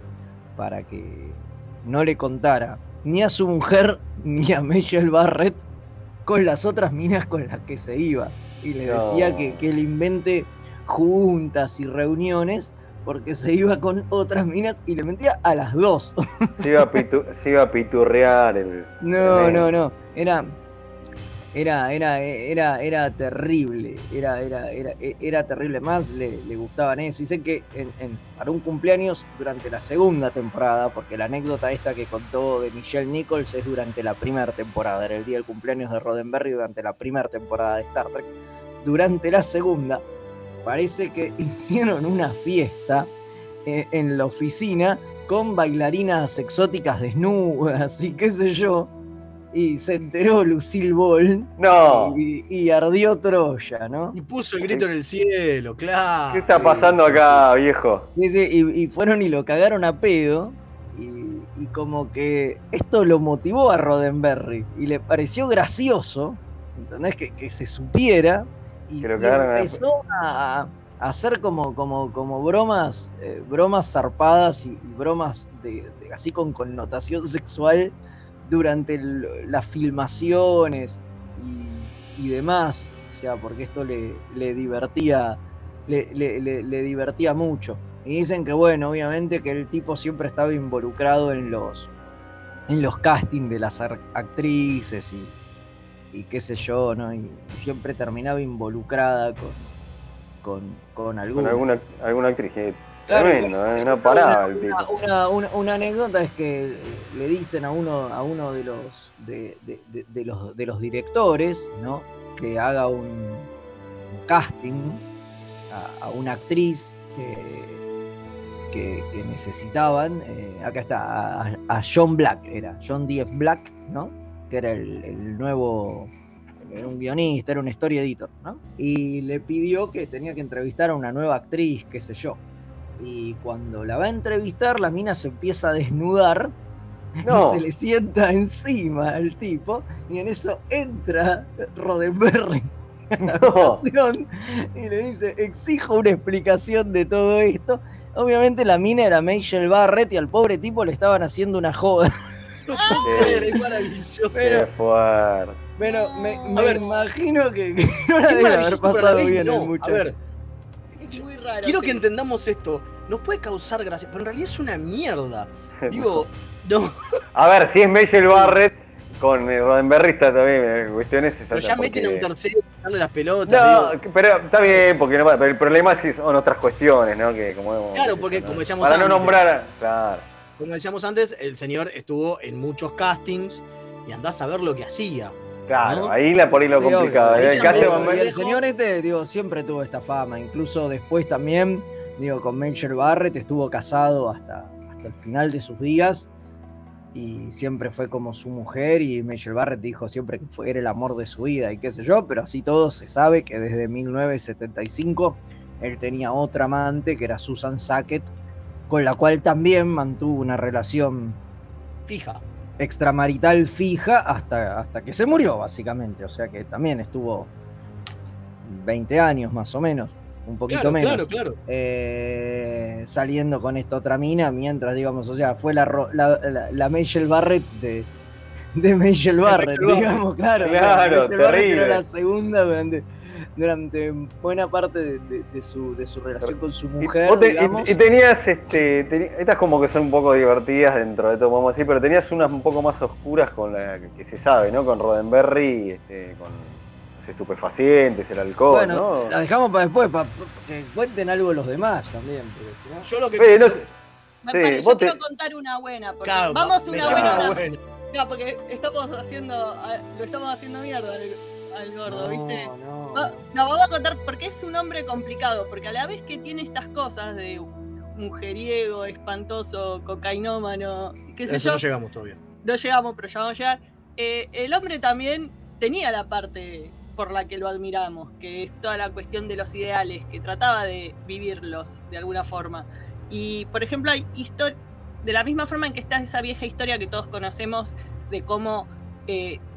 para que no le contara ni a su mujer ni a Michelle Barrett con las otras minas con las que se iba. Y le decía No. que, que él invente juntas y reuniones porque se iba con otras minas y le mentía a las dos. Se iba a, pitu- se iba a piturrear el. No, el- no, no. Era. Era, era, era, era terrible. Era, era, era, era terrible. Más le, gustaban eso. Dicen que en, en- para un cumpleaños durante la segunda temporada, porque la anécdota esta que contó de Michelle Nichols es durante la primera temporada. Era el día del cumpleaños de Roddenberry durante la primera temporada de Star Trek. Durante la segunda, parece que hicieron una fiesta eh, en la oficina con bailarinas exóticas desnudas y qué sé yo. Y se enteró Lucille Ball No. y, y ardió Troya, ¿no? Y puso el grito en el cielo, claro. ¿Qué está pasando acá, viejo? Y, y fueron y lo cagaron a pedo. Y, y como que esto lo motivó a Roddenberry y le pareció gracioso, ¿entendés? Que, que se supiera. Y, Que lo y cagaron a- empezó a, a hacer como, como, como bromas, eh, bromas zarpadas y, y bromas de, de- así con connotación sexual durante el- las filmaciones y, y demás. O sea, porque esto le, le divertía, le, le- le- le divertía mucho. Y dicen que bueno, obviamente que el tipo siempre estaba involucrado en los en los castings de las actrices y, y qué sé yo, ¿no? Y, y siempre terminaba involucrada con, con, con Con alguna. alguna, alguna actriz. Claro, Tremendo, eh, no paraba el Una, tipo. una- una- una anécdota es que le dicen a uno, a uno de los de, de- de- de los de los directores, ¿no? Que haga un, un casting a, a una actriz que, que- que necesitaban. eh, acá está, a, a John Black, era John D.F. Black, ¿no? Que era el, el nuevo. Era un guionista, era un story editor, ¿no? Y le pidió que tenía que entrevistar a una nueva actriz, qué sé yo. Y cuando la va a entrevistar, la mina se empieza a desnudar No. y se le sienta encima al tipo. Y en eso entra Roddenberry a la No. y le dice: Exijo una explicación de todo esto. Obviamente, la mina era Michelle Barrett y al pobre tipo le estaban haciendo una joda. Maravilloso. Pero- fuerte. Pero me, A me ver. imagino que, que no la debe haber pasado bien no. el A ver, muy raro. quiero sí. que entendamos esto. Nos puede causar gracia, pero en realidad es una mierda. Digo, no, A ver, si es Michelle Barrett con eh, Roddenberry está también eh, cuestiones pero ya porque- meten a un tercero darle las pelotas. No, digo. pero está bien, porque no, pero el problema sí son otras cuestiones, ¿no? Que como hemos- Claro, porque yo, como ¿no? decíamos Para no antes. nombrar, a- claro. Como decíamos antes, el señor estuvo en muchos castings y andás a ver lo que hacía. Claro, ¿No? ahí la por ahí lo Sí, complicado. El caso- señor este, digo, siempre tuvo esta fama. Incluso después también, digo, con Michelle Barrett estuvo casado hasta, hasta el final de sus días. Y siempre fue como su mujer. Y Michelle Barrett dijo siempre que fue, era el amor de su vida y qué sé yo. Pero así todo se sabe que desde 1975 él tenía otra amante que era Susan Sackett. con la cual también mantuvo una relación Fija. Extramarital fija hasta, hasta que se murió, básicamente. O sea que también estuvo 20 años más o menos, un poquito Claro, menos. claro, claro. eh, saliendo con esta otra mina, mientras, digamos, o sea, fue la, la, la, la Michelle Barrett de, de Michelle Barrett, digamos, claro. Claro, Michelle Barrett terrible. era la segunda durante, durante buena parte de, de- de su, de su relación con su mujer, y- digamos. y tenías, este, teni- estas como que son un poco divertidas dentro de todo, vamos a decir, pero tenías unas un poco más oscuras con la que se sabe, ¿no? Con Roddenberry, este, con los estupefacientes, el alcohol, bueno, ¿no? la dejamos para después, para que cuenten algo los demás también. porque si no- Yo lo que. Eh, no sé. Me Sí, pare- vos yo te- quiero contar una buena, porque Claro, vamos una buena, una una- buena. No, porque estamos haciendo, a- lo estamos haciendo mierda al, gordo, ¿viste? no, Va- No, vamos a contar porque es un hombre complicado, porque a la vez que tiene estas cosas de mujeriego, espantoso, cocainómano, qué sé Eso yo, no llegamos todavía. no llegamos, pero ya vamos a llegar. eh, el hombre también tenía la parte por la que lo admiramos, que es toda la cuestión de los ideales, que trataba de vivirlos de alguna forma. Y, por ejemplo, hay historia, de la misma forma en que está esa vieja historia que todos conocemos de cómo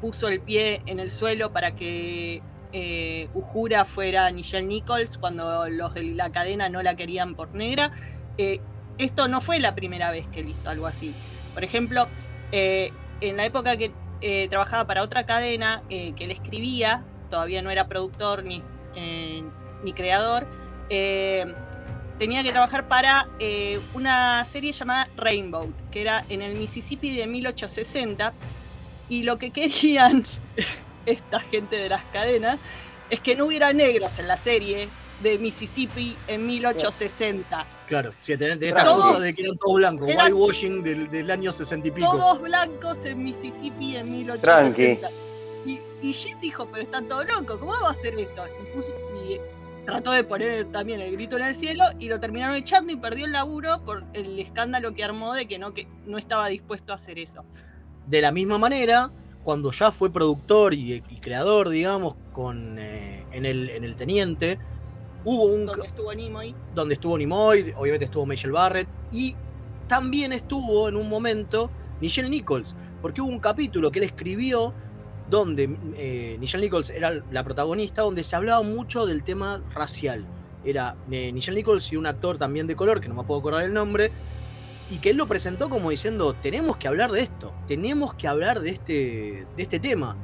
puso el pie en el suelo para que eh, Uhura fuera Nichelle Nichols cuando los de la cadena no la querían por negra. Eh, esto no fue la primera vez que él hizo algo así. Por ejemplo, eh, en la época que eh, trabajaba para otra cadena, que él escribía, todavía no era productor ni, ni creador, tenía que trabajar para una serie llamada Rainbow, que era en el Mississippi de 1860, y lo que querían esta gente de las cadenas es que no hubiera negros en la serie de Mississippi en 1860. Claro, sí, tenés, tenés esta Todo- cosa de que eran todos blancos, eran- whitewashing del, del año sesenta y pico. Todos blancos en Mississippi en 1860. Y, y Jet dijo, pero están todos locos, ¿cómo va a hacer esto? Y, puso- y trató de poner también el grito en el cielo y lo terminaron echando y perdió el laburo por el escándalo que armó de que no, que no estaba dispuesto a hacer eso. De la misma manera, cuando ya fue productor y, y creador, digamos, con, eh, en, el, en El Teniente, hubo un... Donde estuvo Nimoy. donde estuvo Nimoy, obviamente estuvo Michelle Barrett, y también estuvo en un momento Nichelle Nichols, porque hubo un capítulo que él escribió donde eh, Nichelle Nichols era la protagonista, donde se hablaba mucho del tema racial. Era eh, Nichelle Nichols y un actor también de color, que no me puedo acordar el nombre, y que él lo presentó como diciendo, tenemos que hablar de esto, tenemos que hablar de este, de este tema.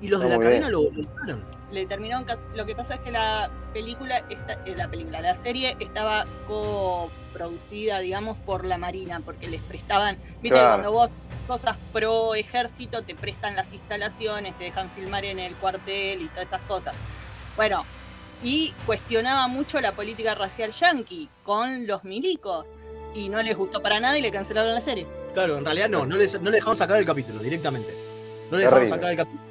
Y los de la cadena lo lograron. Le terminaron Lo que pasa es que la película, esta, eh, la película, la serie estaba coproducida, digamos, por la Marina, porque les prestaban, viste, Claro. cuando vos cosas pro ejército te prestan las instalaciones, te dejan filmar en el cuartel y todas esas cosas. Bueno, y cuestionaba mucho la política racial yanqui con los milicos y no les gustó para nada y le cancelaron la serie. Claro, en realidad no, no les, no le dejaron sacar el capítulo directamente. No le dejaron sacar el capítulo.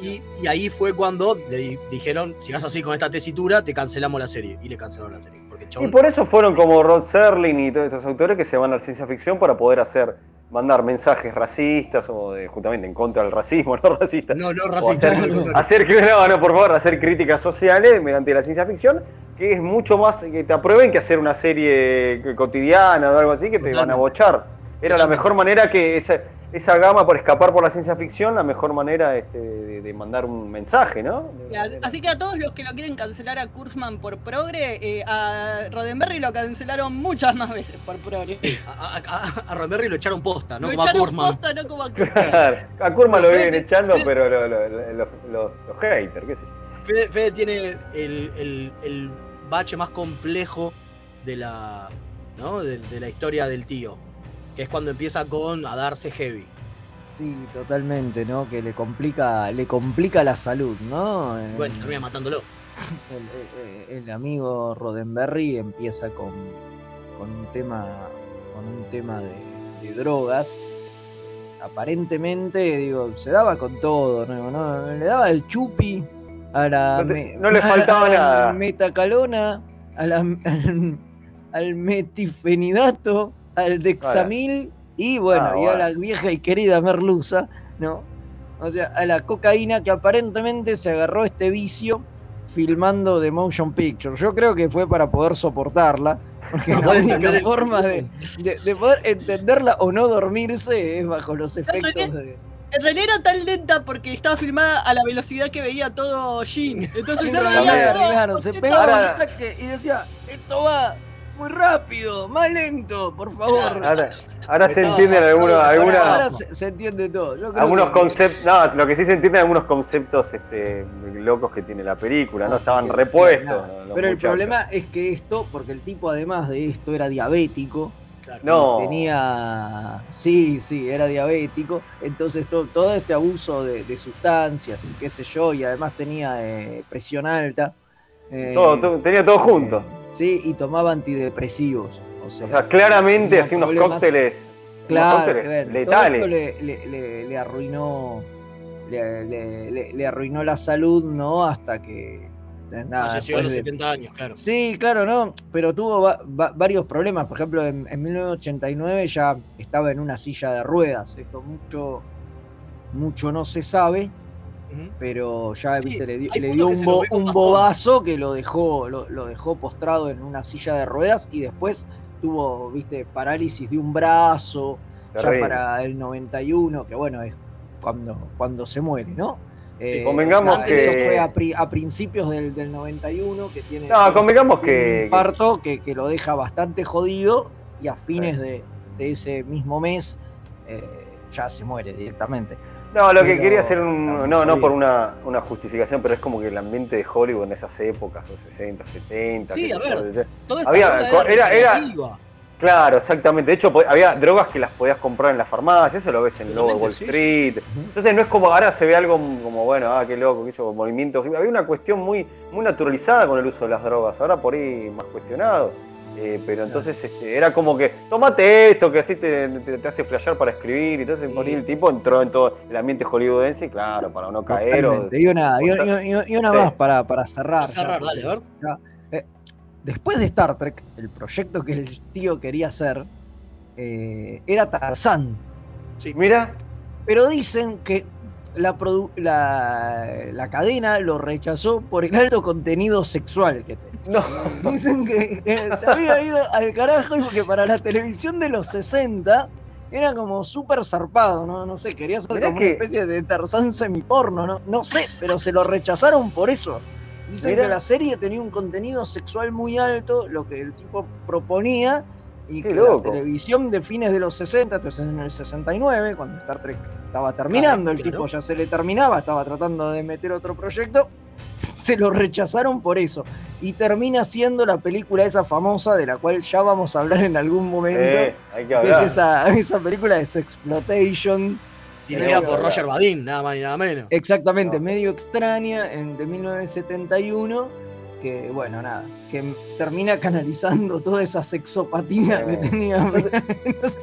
Y, y ahí fue cuando le di- dijeron, si vas así con esta tesitura, te cancelamos la serie. Y le cancelaron la serie. Porque Y por eso fueron como Rod Serling y todos estos autores que se van a la ciencia ficción para poder hacer, mandar mensajes racistas o de, justamente en contra del racismo, no racista. No, no O racista. hacer, al contrario. hacer, no, no, por favor, hacer críticas sociales mediante la ciencia ficción, que es mucho más que te aprueben que hacer una serie cotidiana o algo así que te van a bochar. Era la mejor manera que esa, esa gama por escapar por la ciencia ficción, la mejor manera este, de, de mandar un mensaje, ¿no? Así que a todos los que lo quieren cancelar a Kurzman por progre, eh, a Roddenberry lo cancelaron muchas más veces por progre. A, a, a- a Roddenberry lo echaron posta, no lo como a Kurman. posta, no como a Kurzman. Claro, a Kurma lo vienen echando, pero lo- lo- lo- los, los- los haters, qué sé yo. Fede, Fede tiene el, el- el bache más complejo de la, ¿no? de, de la historia del tío. Que es cuando empieza con a darse heavy. Sí, totalmente, ¿no? Que le complica, le complica la salud, ¿no? Eh, Bueno, termina matándolo. el, el- el amigo Roddenberry empieza con, con un tema con un tema de, de drogas aparentemente digo se daba con todo. ¿no? le daba el chupi a la No te- me- no le a la- faltaba a la nada. metacalona a la- al, al metifenidato al dexamil y bueno Ah, y a la vieja y querida merluza no o sea, a la cocaína que aparentemente se agarró este vicio filmando de motion picture. Yo creo que fue para poder soportarla, Porque No la única forma de, de- de poder entenderla o no dormirse es bajo los efectos de. En realidad era tan lenta porque estaba filmada a la velocidad que veía todo Jin. Entonces se Ahora- un saque y decía, esto va muy rápido, más lento, por favor. Ahora, ahora se Estaba entienden algunos, algunas, Ahora se, se entiende todo. Yo creo algunos que- conceptos, no, lo que sí se entienden algunos conceptos este, locos que tiene la película, ¿no? Ah, Estaban repuestos. Pero el problema es que esto, porque el tipo además de esto era diabético, No. tenía, sí, sí, era diabético, entonces to- todo este abuso de, de sustancias y qué sé yo, y además tenía eh, presión alta. eh, Todo, todo- tenía todo junto. eh, sí, y tomaba antidepresivos. O sea, o sea, claramente hacía unos cócteles, unos Claro, cócteles bueno, todo letales. esto le, le- le- le arruinó le, arruinó la salud, ¿no? Hasta que nada, Falleció a los después de- 70 años, claro. Sí, claro, no, pero tuvo va- va- varios problemas. Por ejemplo, en, en 1989 ya estaba en una silla de ruedas. Esto mucho, mucho no se sabe, pero ya Sí, viste, le, dio un, bo- bobazo que lo dejó, lo, lo dejó postrado en una silla de ruedas y después tuvo, viste, parálisis de un brazo, ya para el 91, que bueno, es cuando, cuando se muere, ¿no? Eh, convengamos Eso fue a, pri- a principios del, del 91, que tiene No, convengamos un infarto que, que lo deja bastante jodido y a fines de, de ese mismo mes eh, ya se muere directamente. No, lo que quería hacer un. No, no por una, una justificación, pero es como que el ambiente de Hollywood en esas épocas, los 60, 70. Sí, a ver, esta Había- era- era-. Claro, exactamente. De hecho, había drogas que las podías comprar en la farmacia, eso lo ves en Lobo de Wall sí, Street. Entonces no es como ahora se ve algo como, bueno, ah, qué loco, que hizo movimientos. Había una cuestión muy, muy naturalizada con el uso de las drogas, ahora por ahí más cuestionado. Eh, pero entonces este, era como que, tomate esto, que así te, te- te hace flashear para escribir. Y entonces por ahí el tipo entró en todo el ambiente hollywoodense, y claro, para no caer. o-. Y una, y, y- y- y una Sí. más para, para cerrar. Para cerrar, ya, dale, a ver. ya, después de Star Trek, el proyecto que el tío quería hacer eh, era Tarzán. Mira, Pero dicen que la, produ- la, la cadena lo rechazó por el alto contenido sexual que tenía. no. Dicen que se había ido al carajo y que para la televisión de los 60 era como súper zarpado, ¿no? No sé, quería ser Mirá como que- una especie de Tarzán semiporno, ¿no? No sé, pero se lo rechazaron por eso. Dicen Mirá. que la serie tenía un contenido sexual muy alto, lo que el tipo proponía, y Qué que loco. la televisión de fines de los 60, entonces en el 69, cuando Star Trek estaba terminando, el claro. tipo ya se le terminaba, estaba tratando de meter otro proyecto, se lo rechazaron por eso. Y termina siendo la película esa famosa de la cual ya vamos a hablar en algún momento. Eh, hay que que es esa, esa película de Sexploitation. Dirigida por Roger Badin, nada más ni nada menos. Exactamente, medio extraña, en, de 1971, que bueno, nada, que termina canalizando toda esa sexopatía que tenía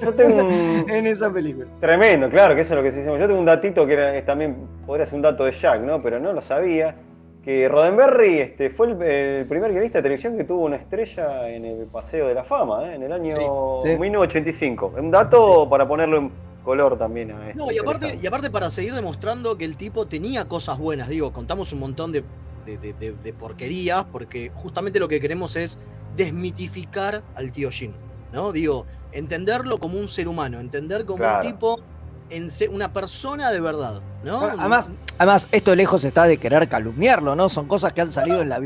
Yo tengo un, en esa película. Tremendo, claro, que eso es lo que se dice. Yo tengo un datito que era, es también podría ser un dato de Jack, ¿no? Pero no lo sabía. Que Roddenberry este, fue el, el primer guionista de televisión que tuvo una estrella en el Paseo de la Fama, ¿eh? en el año Sí, sí. 1985. Un dato para ponerlo en color también a esto. No, y aparte, y aparte para seguir demostrando que el tipo tenía cosas buenas, digo, contamos un montón de, de, de- de- de porquerías, porque justamente lo que queremos es desmitificar al tío Jim, ¿no? Digo, entenderlo como un ser humano, entender como Claro. un tipo, en se- una persona de verdad, ¿no? Además, además, esto lejos está de querer calumniarlo, ¿no? Son cosas que han salido en la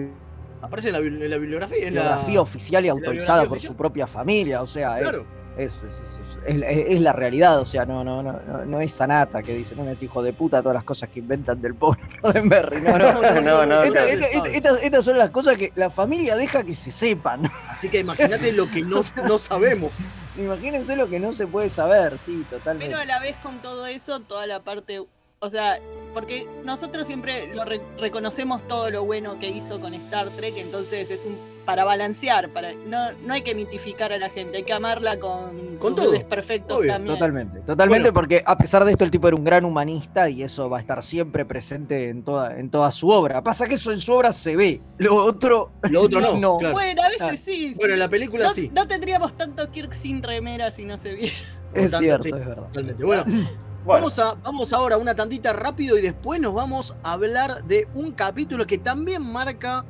aparece en la, en la bibliografía, en la biografía oficial y autorizada por oficial. su propia familia, o sea, Claro. es, es- es- es- es- es la realidad, o sea, no, no, no, no, no es Sanata que dice, no, este hijo de puta, todas las cosas que inventan del pobre Roddenberry, no, no. No, no, Esta- no. esta- esta- estas, estas son las cosas que la familia deja que se sepan. Así que imagínate lo que no, no sabemos. Imagínense lo que no se puede saber, sí, totalmente. Pero a la vez con todo eso, toda la parte, o sea, porque nosotros siempre lo re- reconocemos todo lo bueno que hizo con Star Trek, entonces es un para balancear, para no, no hay que mitificar a la gente, hay que amarla con, Con sus todo, desperfectos obvio, también. Totalmente, totalmente, Bueno. porque a pesar de esto el tipo era un gran humanista y eso va a estar siempre presente en toda, en toda su obra. Pasa que eso en su obra se ve, lo otro, Lo otro no, claro. Bueno, a veces Claro. sí. Bueno, en la película no, sí. no tendríamos tanto Kirk sin remera si no se viera. Es tanto, cierto, sí, es verdad. Totalmente. Bueno, Bueno, Vamos, a, vamos ahora a una tantita rápido y después nos vamos a hablar de un capítulo que también marca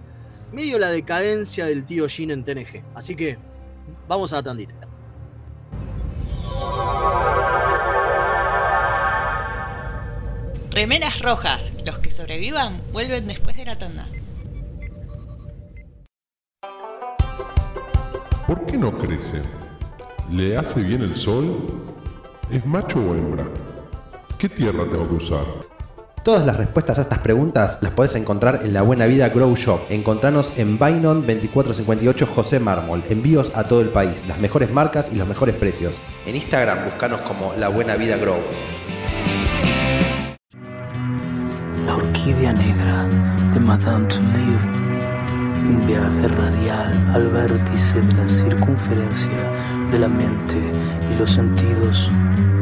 medio la decadencia del tío Jin en TNG. Así que Vamos a la tandita. Remeras rojas. Los que sobrevivan vuelven después de la tanda. ¿Por qué no crece? ¿Le hace bien el sol? ¿Es macho o hembra? ¿Qué tierra tengo que usar? Todas las respuestas a estas preguntas las podés encontrar en La Buena Vida Grow Shop. Encontranos en Bainon 2458 José Mármol. Envíos a todo el país, las mejores marcas y los mejores precios. En Instagram buscanos como La Buena Vida Grow. La orquídea negra de Madame Touleau. Un viaje radial al vértice de la circunferencia de la mente y los sentidos.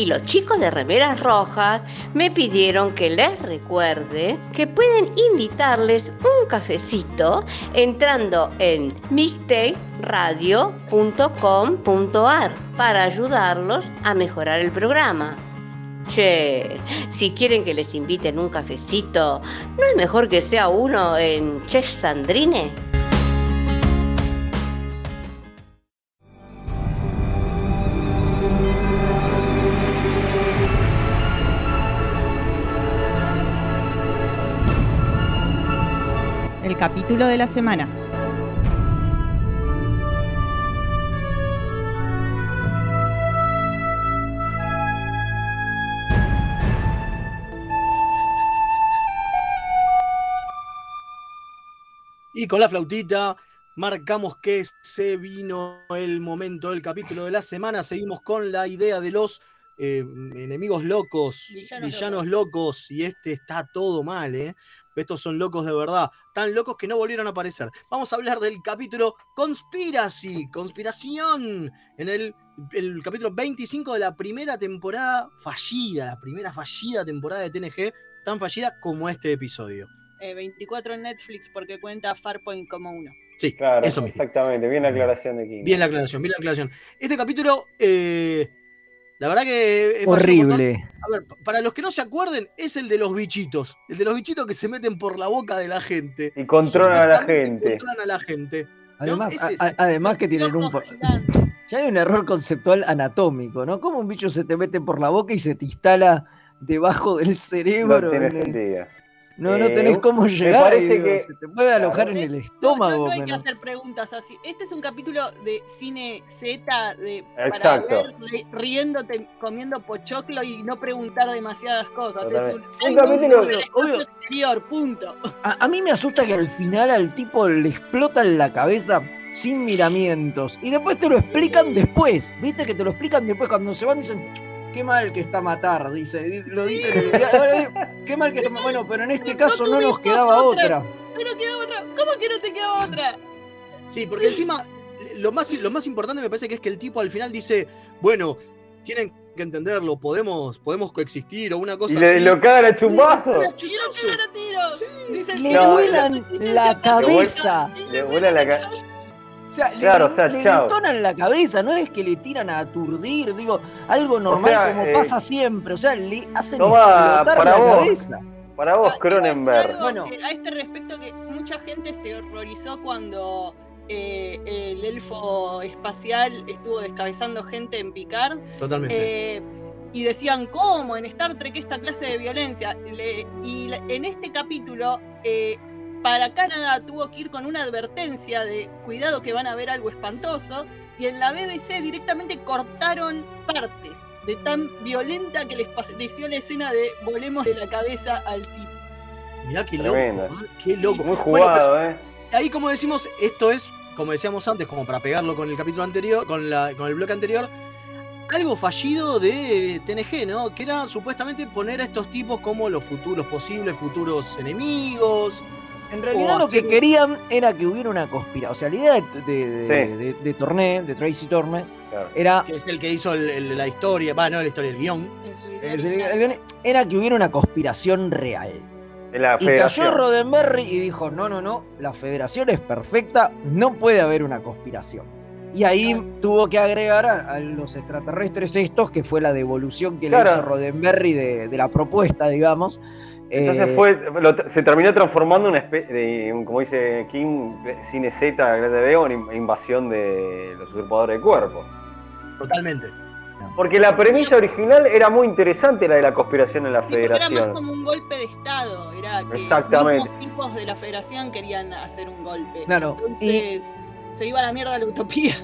y los chicos de Remeras Rojas me pidieron que les recuerde que pueden invitarles un cafecito entrando en mixtaperadio.com.ar para ayudarlos a mejorar el programa. Che, si quieren que les inviten un cafecito, ¿no es mejor que sea uno en Che Sandrine? Capítulo de la semana. Y con la flautita marcamos que se vino el momento del capítulo de la semana. Seguimos con la idea de los eh, enemigos locos, Villanos villanos, locos. y este está todo mal, ¿eh? Estos son locos de verdad, tan locos que no volvieron a aparecer. Vamos a hablar del capítulo Conspiracy, conspiración, en el, el capítulo 25 de la primera temporada fallida, la primera fallida temporada de TNG, tan fallida como este episodio. Eh, 24 en Netflix porque cuenta Farpoint como uno. Sí, Claro, eso mismo. exactamente. Bien la aclaración de King. Bien la aclaración, bien la aclaración. Este capítulo, eh, la verdad que... eh. Horrible. A ver, pa- para los que no se acuerden, es el de los bichitos. El de los bichitos que se meten por la boca de la gente. Y controlan a la gente. Controlan a la gente. ¿no? Además, es a- además que tienen un... Ya hay un error conceptual anatómico, ¿no? ¿Cómo un bicho se te mete por la boca y se te instala debajo del No cerebro? tiene en el- No, no Eh, tenés cómo me llegar ahí, parece digo, que- se te puede alojar en el estómago. No hay que hacer preguntas así. Este es un capítulo de cine Z de Exacto. para ver ri- riéndote, comiendo pochoclo y no preguntar demasiadas cosas. Es un, Un capítulo- exterior, punto. A, a mí me asusta que al final al tipo le explota en la cabeza sin miramientos. Y después te lo explican después. ¿Viste que te lo explican después cuando se van dicen, qué mal que está matar, dice. di- Lo dicen en el diario. Ahora di- Qué mal que está Bueno, pero en este caso no nos quedaba otra. otra. Pero quedaba otra. ¿Cómo que no te quedaba otra? Sí, porque encima lo más, lo más importante me parece que es que el tipo al final dice, bueno, tienen que entenderlo, podemos, podemos coexistir o una cosa Y le- así. lo cagan a chumbazos. Le- le- Y lo cagan a tiro. Dicen, Le No, vuelan la cabeza. Le vuela la ca- O sea, le- Claro, o sea, le chao. detonan la cabeza, no es que le tiran a aturdir, digo, algo normal sea, como eh, pasa siempre, o sea, le hacen Toma, explotar para la vos. cabeza. Para vos, Cronenberg. Algo que a este respecto que mucha gente se horrorizó cuando eh, el elfo espacial estuvo descabezando gente en Picard. Totalmente. Eh, y decían, ¿cómo en Star Trek esta clase de violencia? Le- y en este capítulo, eh, para Canadá tuvo que ir con una advertencia de cuidado que van a ver algo espantoso. Y en la BBC directamente cortaron partes de tan violenta que les pareció la escena de volemos de la cabeza al tipo. Mirá qué loco, ¿eh? qué loco. Muy jugado, ¿eh? ahí como decimos, esto es, como decíamos antes, como para pegarlo con el capítulo anterior, con, la, con el bloque anterior, algo fallido de TNG, ¿no? Que era supuestamente poner a estos tipos como los futuros posibles, futuros enemigos. En realidad o lo que querían era que hubiera una conspiración. O sea, la idea de, de, de, Sí. de- de Torné, de Tracy Torné, Claro. era, Que es el que hizo el- el- la historia, va, no la historia, el guion. Es el- era que hubiera una conspiración real. La Y cayó. Roddenberry y dijo, no, no, no, la federación es perfecta, no puede haber una conspiración. Y ahí tuvo que agregar a, a los extraterrestres estos, que fue la devolución que Claro. le hizo Roddenberry de, de la propuesta, digamos. Entonces Eh, fue, lo- se terminó transformando en una especie de, como dice Kim, cine Z, in- invasión de los usurpadores de cuerpo. Totalmente. Porque la premisa original era muy interesante, la de la conspiración en la Sí, porque era más federación. como un golpe de Estado. Era que Exactamente. tipos de la federación querían hacer un golpe. Claro, Entonces se iba a la mierda la utopía.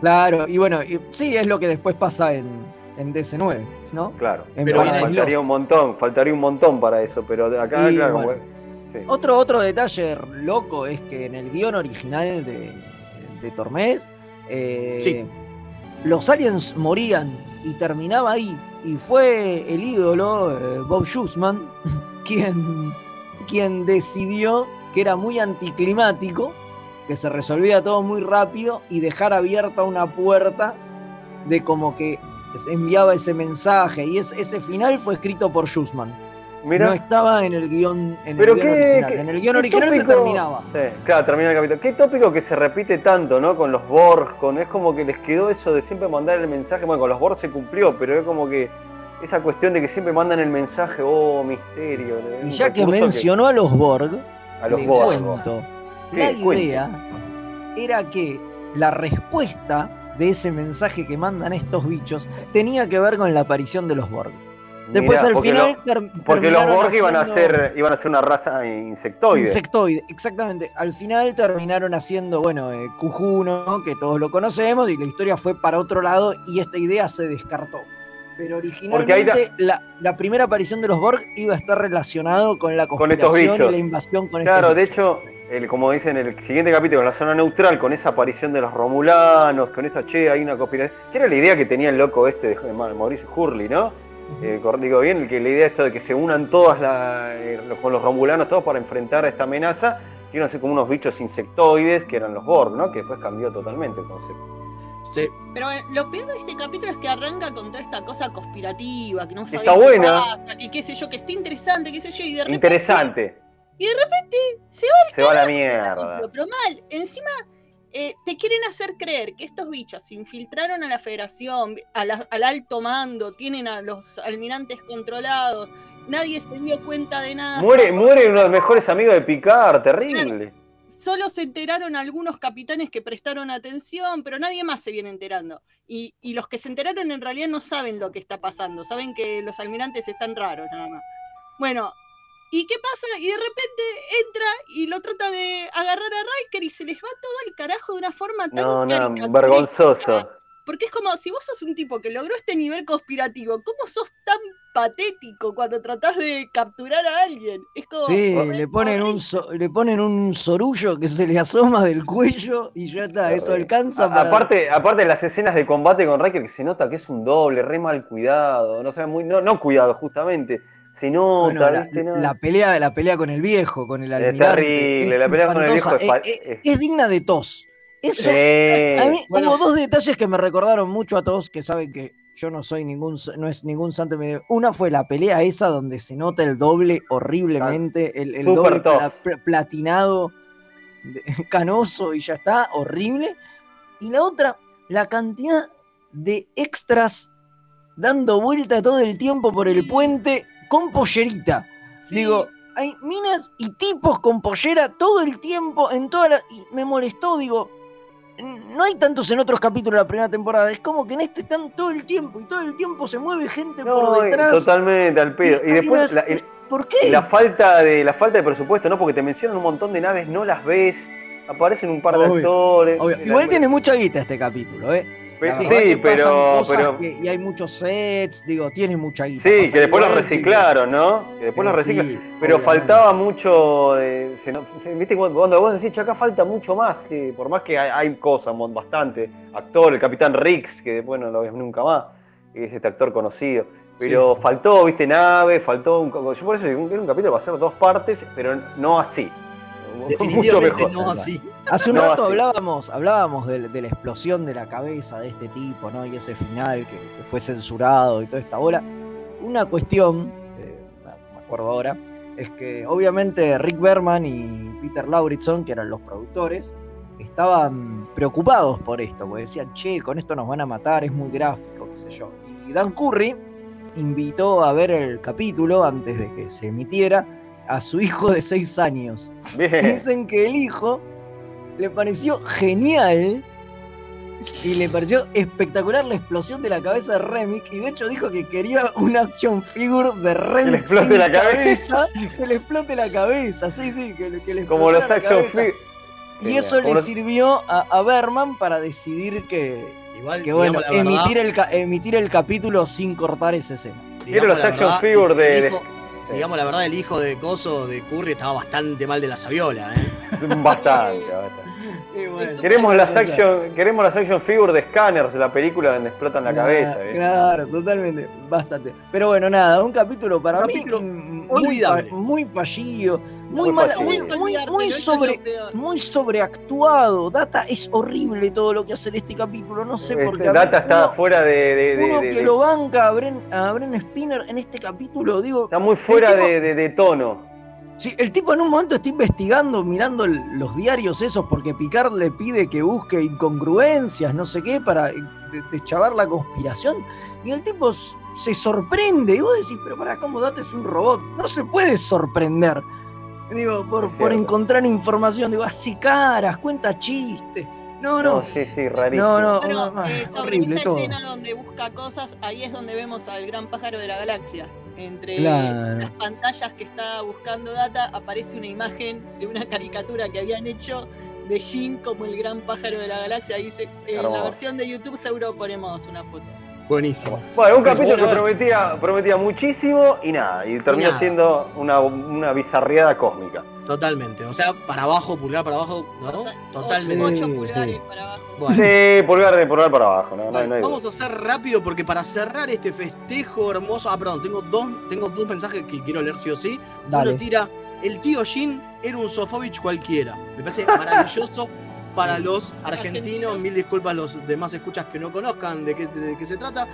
Claro, y bueno, y- sí, es lo que después pasa en, en DC9, ¿no? Claro. En Pero Paradise faltaría Lost. un montón, faltaría un montón para eso, pero acá, Y claro, bueno. bueno, sí. Otro, otro detalle loco es que en el guion original de, de Tormes, eh, Sí. los aliens morían y terminaba ahí. Y fue el ídolo, eh, Bob Schussman, quien, quien decidió que era muy anticlimático, que se resolvía todo muy rápido y dejar abierta una puerta de como que enviaba ese mensaje. Y es- ese final fue escrito por Schussman. Mira. No estaba en el guion, en el Pero guion qué- original. qué- en el guion original se terminaba. Sí, claro, termina el capítulo. Qué tópico que se repite tanto, ¿no? Con los Borg, con es como que les quedó eso de siempre mandar el mensaje. Bueno, con los Borg se cumplió, pero es como que esa cuestión de que siempre mandan el mensaje, oh, misterio. Y ya que mencionó a los Borg, a los le Borg. cuento. La idea era que la respuesta de ese mensaje que mandan estos bichos tenía que ver con la aparición de los Borg. Después Mirá, al final lo- Porque los Borg iban a ser, iban a ser una raza insectoide. Insectoide, exactamente. Al final terminaron haciendo, bueno, eh, Q1, que todos lo conocemos, y la historia fue para otro lado y esta idea se descartó. Pero ahí originalmente la, la primera aparición de los Borg iba a estar relacionado con la Con estos conspiración bichos. y la invasión con Claro, estos de hecho, el, como dicen en el siguiente capítulo, en la zona neutral, con esa aparición de los romulanos, con esa, che, hay una conspiración. Que era la idea que tenía el loco este de de Mauricio Hurley, ¿no? Eh, digo bien, que la idea esto de que se unan todas la- eh, los- con los romulanos todos para enfrentar a esta amenaza, que iban a ser como unos bichos insectoides, que eran los Borg, ¿no? Que después cambió totalmente el concepto. Sí. Pero bueno, lo peor de este capítulo es que arranca con toda esta cosa conspirativa, que no sabes Está qué buena. pasa, y qué sé yo, que está interesante, qué sé yo, y de repente. Interesante. Y de repente se va el Se va la mierda. Pero mal, encima eh, te quieren hacer creer que estos bichos se infiltraron a la federación, a la- al alto mando, tienen a los almirantes controlados, nadie se dio cuenta de nada. Muere, muere uno de los mejores amigos de Picard, terrible. Solo se enteraron algunos capitanes que prestaron atención, pero nadie más se viene enterando. Y, y los que se enteraron en realidad no saben lo que está pasando, saben que los almirantes están raros nada más. Bueno, ¿y qué pasa? Y de repente entra y lo trata de agarrar a Riker y se les va todo el carajo de una forma tan No, no, vergonzoso. Porque es como, si vos sos un tipo que logró este nivel conspirativo, ¿cómo sos tan patético cuando tratás de capturar a alguien? Es como... Sí, le ponen, un so- le ponen un sorullo que se le asoma del cuello y ya está, eso alcanza A- para... Aparte, aparte de las escenas de combate con Riker, que se nota que es un doble, re mal cuidado, no, sé, muy, no, no cuidado justamente, Bueno, la, ¿viste? No. la pelea, la pelea con el viejo, con el Es almirante. terrible, la pelea con el viejo es es, es- es digna de tos. Eso, Sí. a mí Bueno. hubo dos detalles que me recordaron mucho a todos que saben que yo no soy ningún, no es ningún santo. medio- Una fue la pelea esa donde se nota el doble horriblemente, el, doble pla- platinado, canoso y ya está, horrible. Y la otra, la cantidad de extras dando vuelta todo el tiempo por el puente con pollerita. Digo, hay minas y tipos con pollera todo el tiempo, en toda la... Y me molestó, digo, no hay tantos en otros capítulos de la primera temporada. Es como que en este están todo el tiempo y todo el tiempo se mueve gente No, por detrás. totalmente al pedo. Y Y después la, el- ¿Por qué? la falta de la falta de presupuesto, ¿no? Porque te mencionan un montón de naves, no las ves, aparecen un par de Obvio, actores. obvio. Igual tiene mucha guita este capítulo, ¿eh? Pero- sí, que pero- cosas pero- que- y hay muchos sets, digo, tiene mucha guita. Sí, que después los reciclaron, ¿no? Que después los Eh, sí, reciclan. pero obviamente. faltaba mucho. De, se se- ¿Viste cuando vos decís, "Che, acá falta mucho más? sí, por más que hay, hay cosas, bastante. Actor, el capitán Rix, que después no lo ves nunca más. Es este actor conocido. Pero faltó, viste, nave, faltó un. Yo por eso digo, era un capítulo para hacer dos partes, pero no así. Definitivamente no así. Hace un No, rato así. hablábamos, hablábamos de, de la explosión de la cabeza de este tipo, ¿no? Y ese final que, que fue censurado y toda esta bola. Una cuestión, eh, me acuerdo ahora, es que obviamente Rick Berman y Peter Lauritson, que eran los productores, estaban preocupados por esto, porque decían, che, con esto nos van a matar, es muy gráfico, qué sé yo. Y Dan Curry invitó a ver el capítulo antes de que se emitiera a su hijo de 6 años. Bien. Dicen que el hijo le pareció genial y le pareció espectacular la explosión de la cabeza de Remick y de hecho dijo que quería un action figure de Remick explote sin la cabeza. que le explote la cabeza, sí, sí, que, le- que le Como los la action cabeza. figures. Y eso le los- sirvió a, a Berman para decidir que, Igual, que bueno, verdad- emitir el, emitir el capítulo sin cortar esa escena. Era los action figures de- de- Digamos la verdad, el hijo de Coso de Curry estaba bastante mal de la sabiola, ¿eh? Bastante, bastante. Bueno, Queremos las action, queremos las action figures de Scanners de la película donde explotan la cabeza. ¿eh? Claro, totalmente, bastante. Pero bueno, nada, un capítulo para Un mí capítulo muy, muy fallido, muy, Muy mal, fallido. muy, sobre, muy sobreactuado. Data es horrible todo lo que hace en este capítulo, no sé por qué. Este a mí Data está uno- fuera de. de- de- Uno de- que de- lo banca a Bren, a Bren Spinner en este capítulo, digo. Está muy fuera el tipo- de, de- de tono. Sí, el tipo en un momento está investigando, mirando el- los diarios esos, porque Picard le pide que busque incongruencias, no sé qué, para eh, de- deschavar la conspiración. Y el tipo se sorprende. Y vos decís, pero para cómo Data es un robot. No se puede sorprender. Digo, por, por encontrar información. Digo, así caras, cuenta chistes. No, no. No, sí, sí, rarísimo. No, no, Bueno, no, eh, es sobre horrible esa todo. escena donde busca cosas, ahí es donde vemos al gran pájaro de la galaxia. Entre Claro. las pantallas que está buscando data, aparece una imagen de una caricatura que habían hecho de Jin como el gran pájaro de la galaxia. Ahí dice, en la versión de YouTube seguro ponemos una foto. Buenísimo. Bueno, un capítulo que prometía, prometía muchísimo y nada, y terminó siendo una, una bizarriada cósmica. Totalmente. O sea, para abajo, pulgar para abajo, ¿no? Totalmente. 8 Sí, pulgares sí. para abajo. Bueno. Sí, pulgar de pulgar para abajo, no, no, Bueno, no hay vamos duda. a hacer rápido porque para cerrar este festejo hermoso. Ah, perdón, tengo dos, tengo dos mensajes que quiero leer sí o sí. Dale. Uno tira: El tío Jin era un Sofovich cualquiera. Me parece maravilloso para los argentinos. Argentinos. Mil disculpas a los demás escuchas que no conozcan de qué, de qué se trata.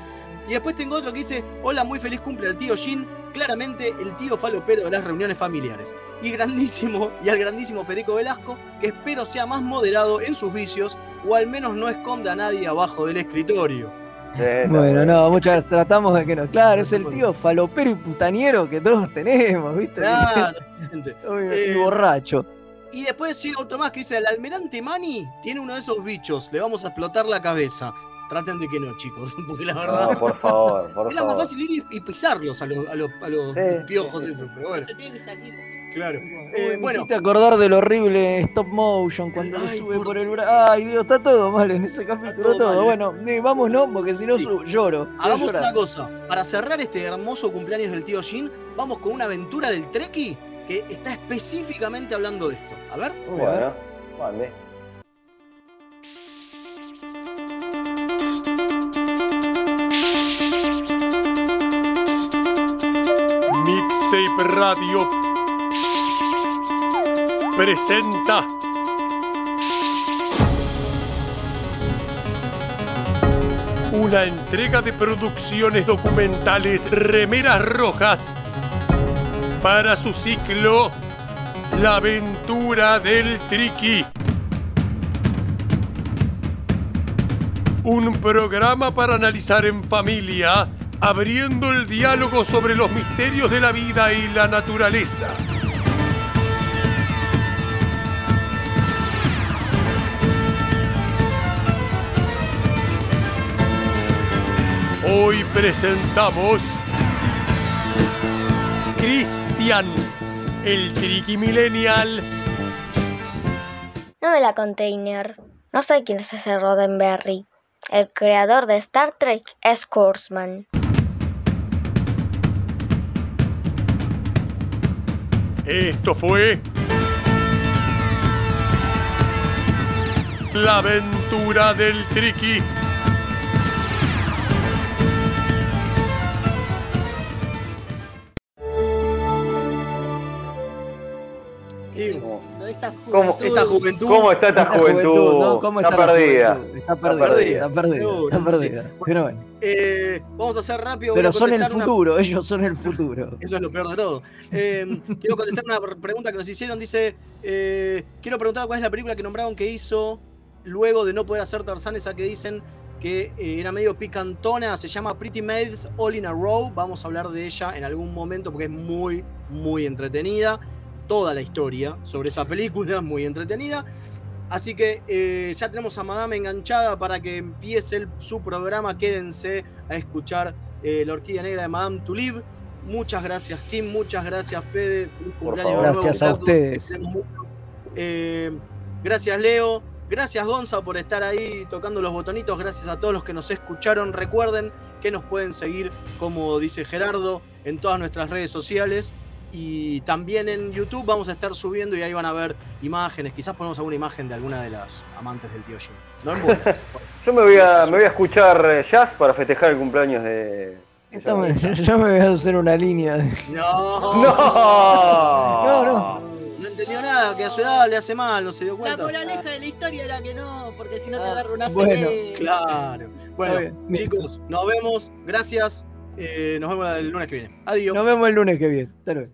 Y después tengo otro que dice: Hola, muy feliz cumple al tío Jin. Claramente el tío falopero de las reuniones familiares. Y grandísimo, y al grandísimo Federico Velasco, que espero sea más moderado en sus vicios o al menos no esconda a nadie abajo del escritorio. Sí, está Bueno, no, muchas veces tratamos de que no. Claro, es el tío falopero y putaniero que todos tenemos, ¿viste? Claro. Obvio, Eh, y borracho. Y después llega otro más que dice, el almirante Mani tiene uno de esos bichos, le vamos a explotar la cabeza. Traten de que no, chicos, porque la verdad... No, por favor, por Era más favor. fácil ir y, pisarlos a los, a los, a los Sí, piojos sí, sí. esos, pero bueno, Se tiene que salir. claro. Eh, me bueno, hiciste acordar del horrible stop motion cuando le Ay, sube por por, el brazo. Ay, Dios, está todo mal en ese capítulo, todo todo. Bueno, eh, vamos, no, porque si no Sí. lloro. Hagamos una cosa. Para cerrar este hermoso cumpleaños del tío Jin, vamos con una aventura del Treki que está específicamente hablando de esto. A ver. Bueno, mande. Mixtape Radio presenta una entrega de producciones documentales Remeras Rojas para su ciclo La aventura del Triqui. Un programa para analizar en familia, abriendo el diálogo sobre los misterios de la vida y la naturaleza. Hoy presentamos Cristo. El Tricky Millennial. No me la container. No sé quién es ese Roddenberry. El creador de Star Trek es Kurzman. Esto fue La aventura del Tricky. ¿Cómo. Esta juventud. ¿Cómo está esta Esta juventud? ¿no? ¿Cómo está, perdida. juventud? Está perdida, perdida. está perdida, Seguro, está sí. perdida. Pero bueno, Eh, vamos a hacer rápido. pero son el una- futuro, ellos son el futuro. Eso es lo peor de todo. Eh, quiero contestar una pregunta que nos hicieron. Dice, eh, quiero preguntar cuál es la película que nombraron que hizo luego de no poder hacer Tarzán, esa que dicen que eh, era medio picantona. Se llama Pretty Maids All in a Row. Vamos a hablar de ella en algún momento porque es muy, muy entretenida. Toda la historia sobre esa película, muy entretenida. Así que eh, ya tenemos a Madame enganchada para que empiece el- su programa. Quédense a escuchar eh, La Orquídea Negra de Madame Tulib. Muchas gracias, Kim. Muchas gracias, Fede. Favor. nuevo, Gracias a ustedes. Eh, gracias, Leo. Gracias, Gonza, por estar ahí tocando los botonitos. Gracias a todos los que nos escucharon. Recuerden que nos pueden seguir, como dice Gerardo, en todas nuestras redes sociales. Y también en YouTube vamos a estar subiendo y ahí van a ver imágenes. Quizás ponemos alguna imagen de alguna de las amantes del tío Jim. No en bolas. Yo me voy a, me voy a escuchar eh, jazz para festejar el cumpleaños de. yo me voy a hacer una línea. No. ¡No! No, no. No entendió nada, que a su edad le hace mal, no se dio La cuenta. moraleja de la historia era que no, porque si no te Ah, agarra una bueno, CB. Claro. Bueno, chicos, nos vemos. Gracias. Eh, nos vemos el lunes que viene. Adiós. Nos vemos el lunes que viene. Hasta luego.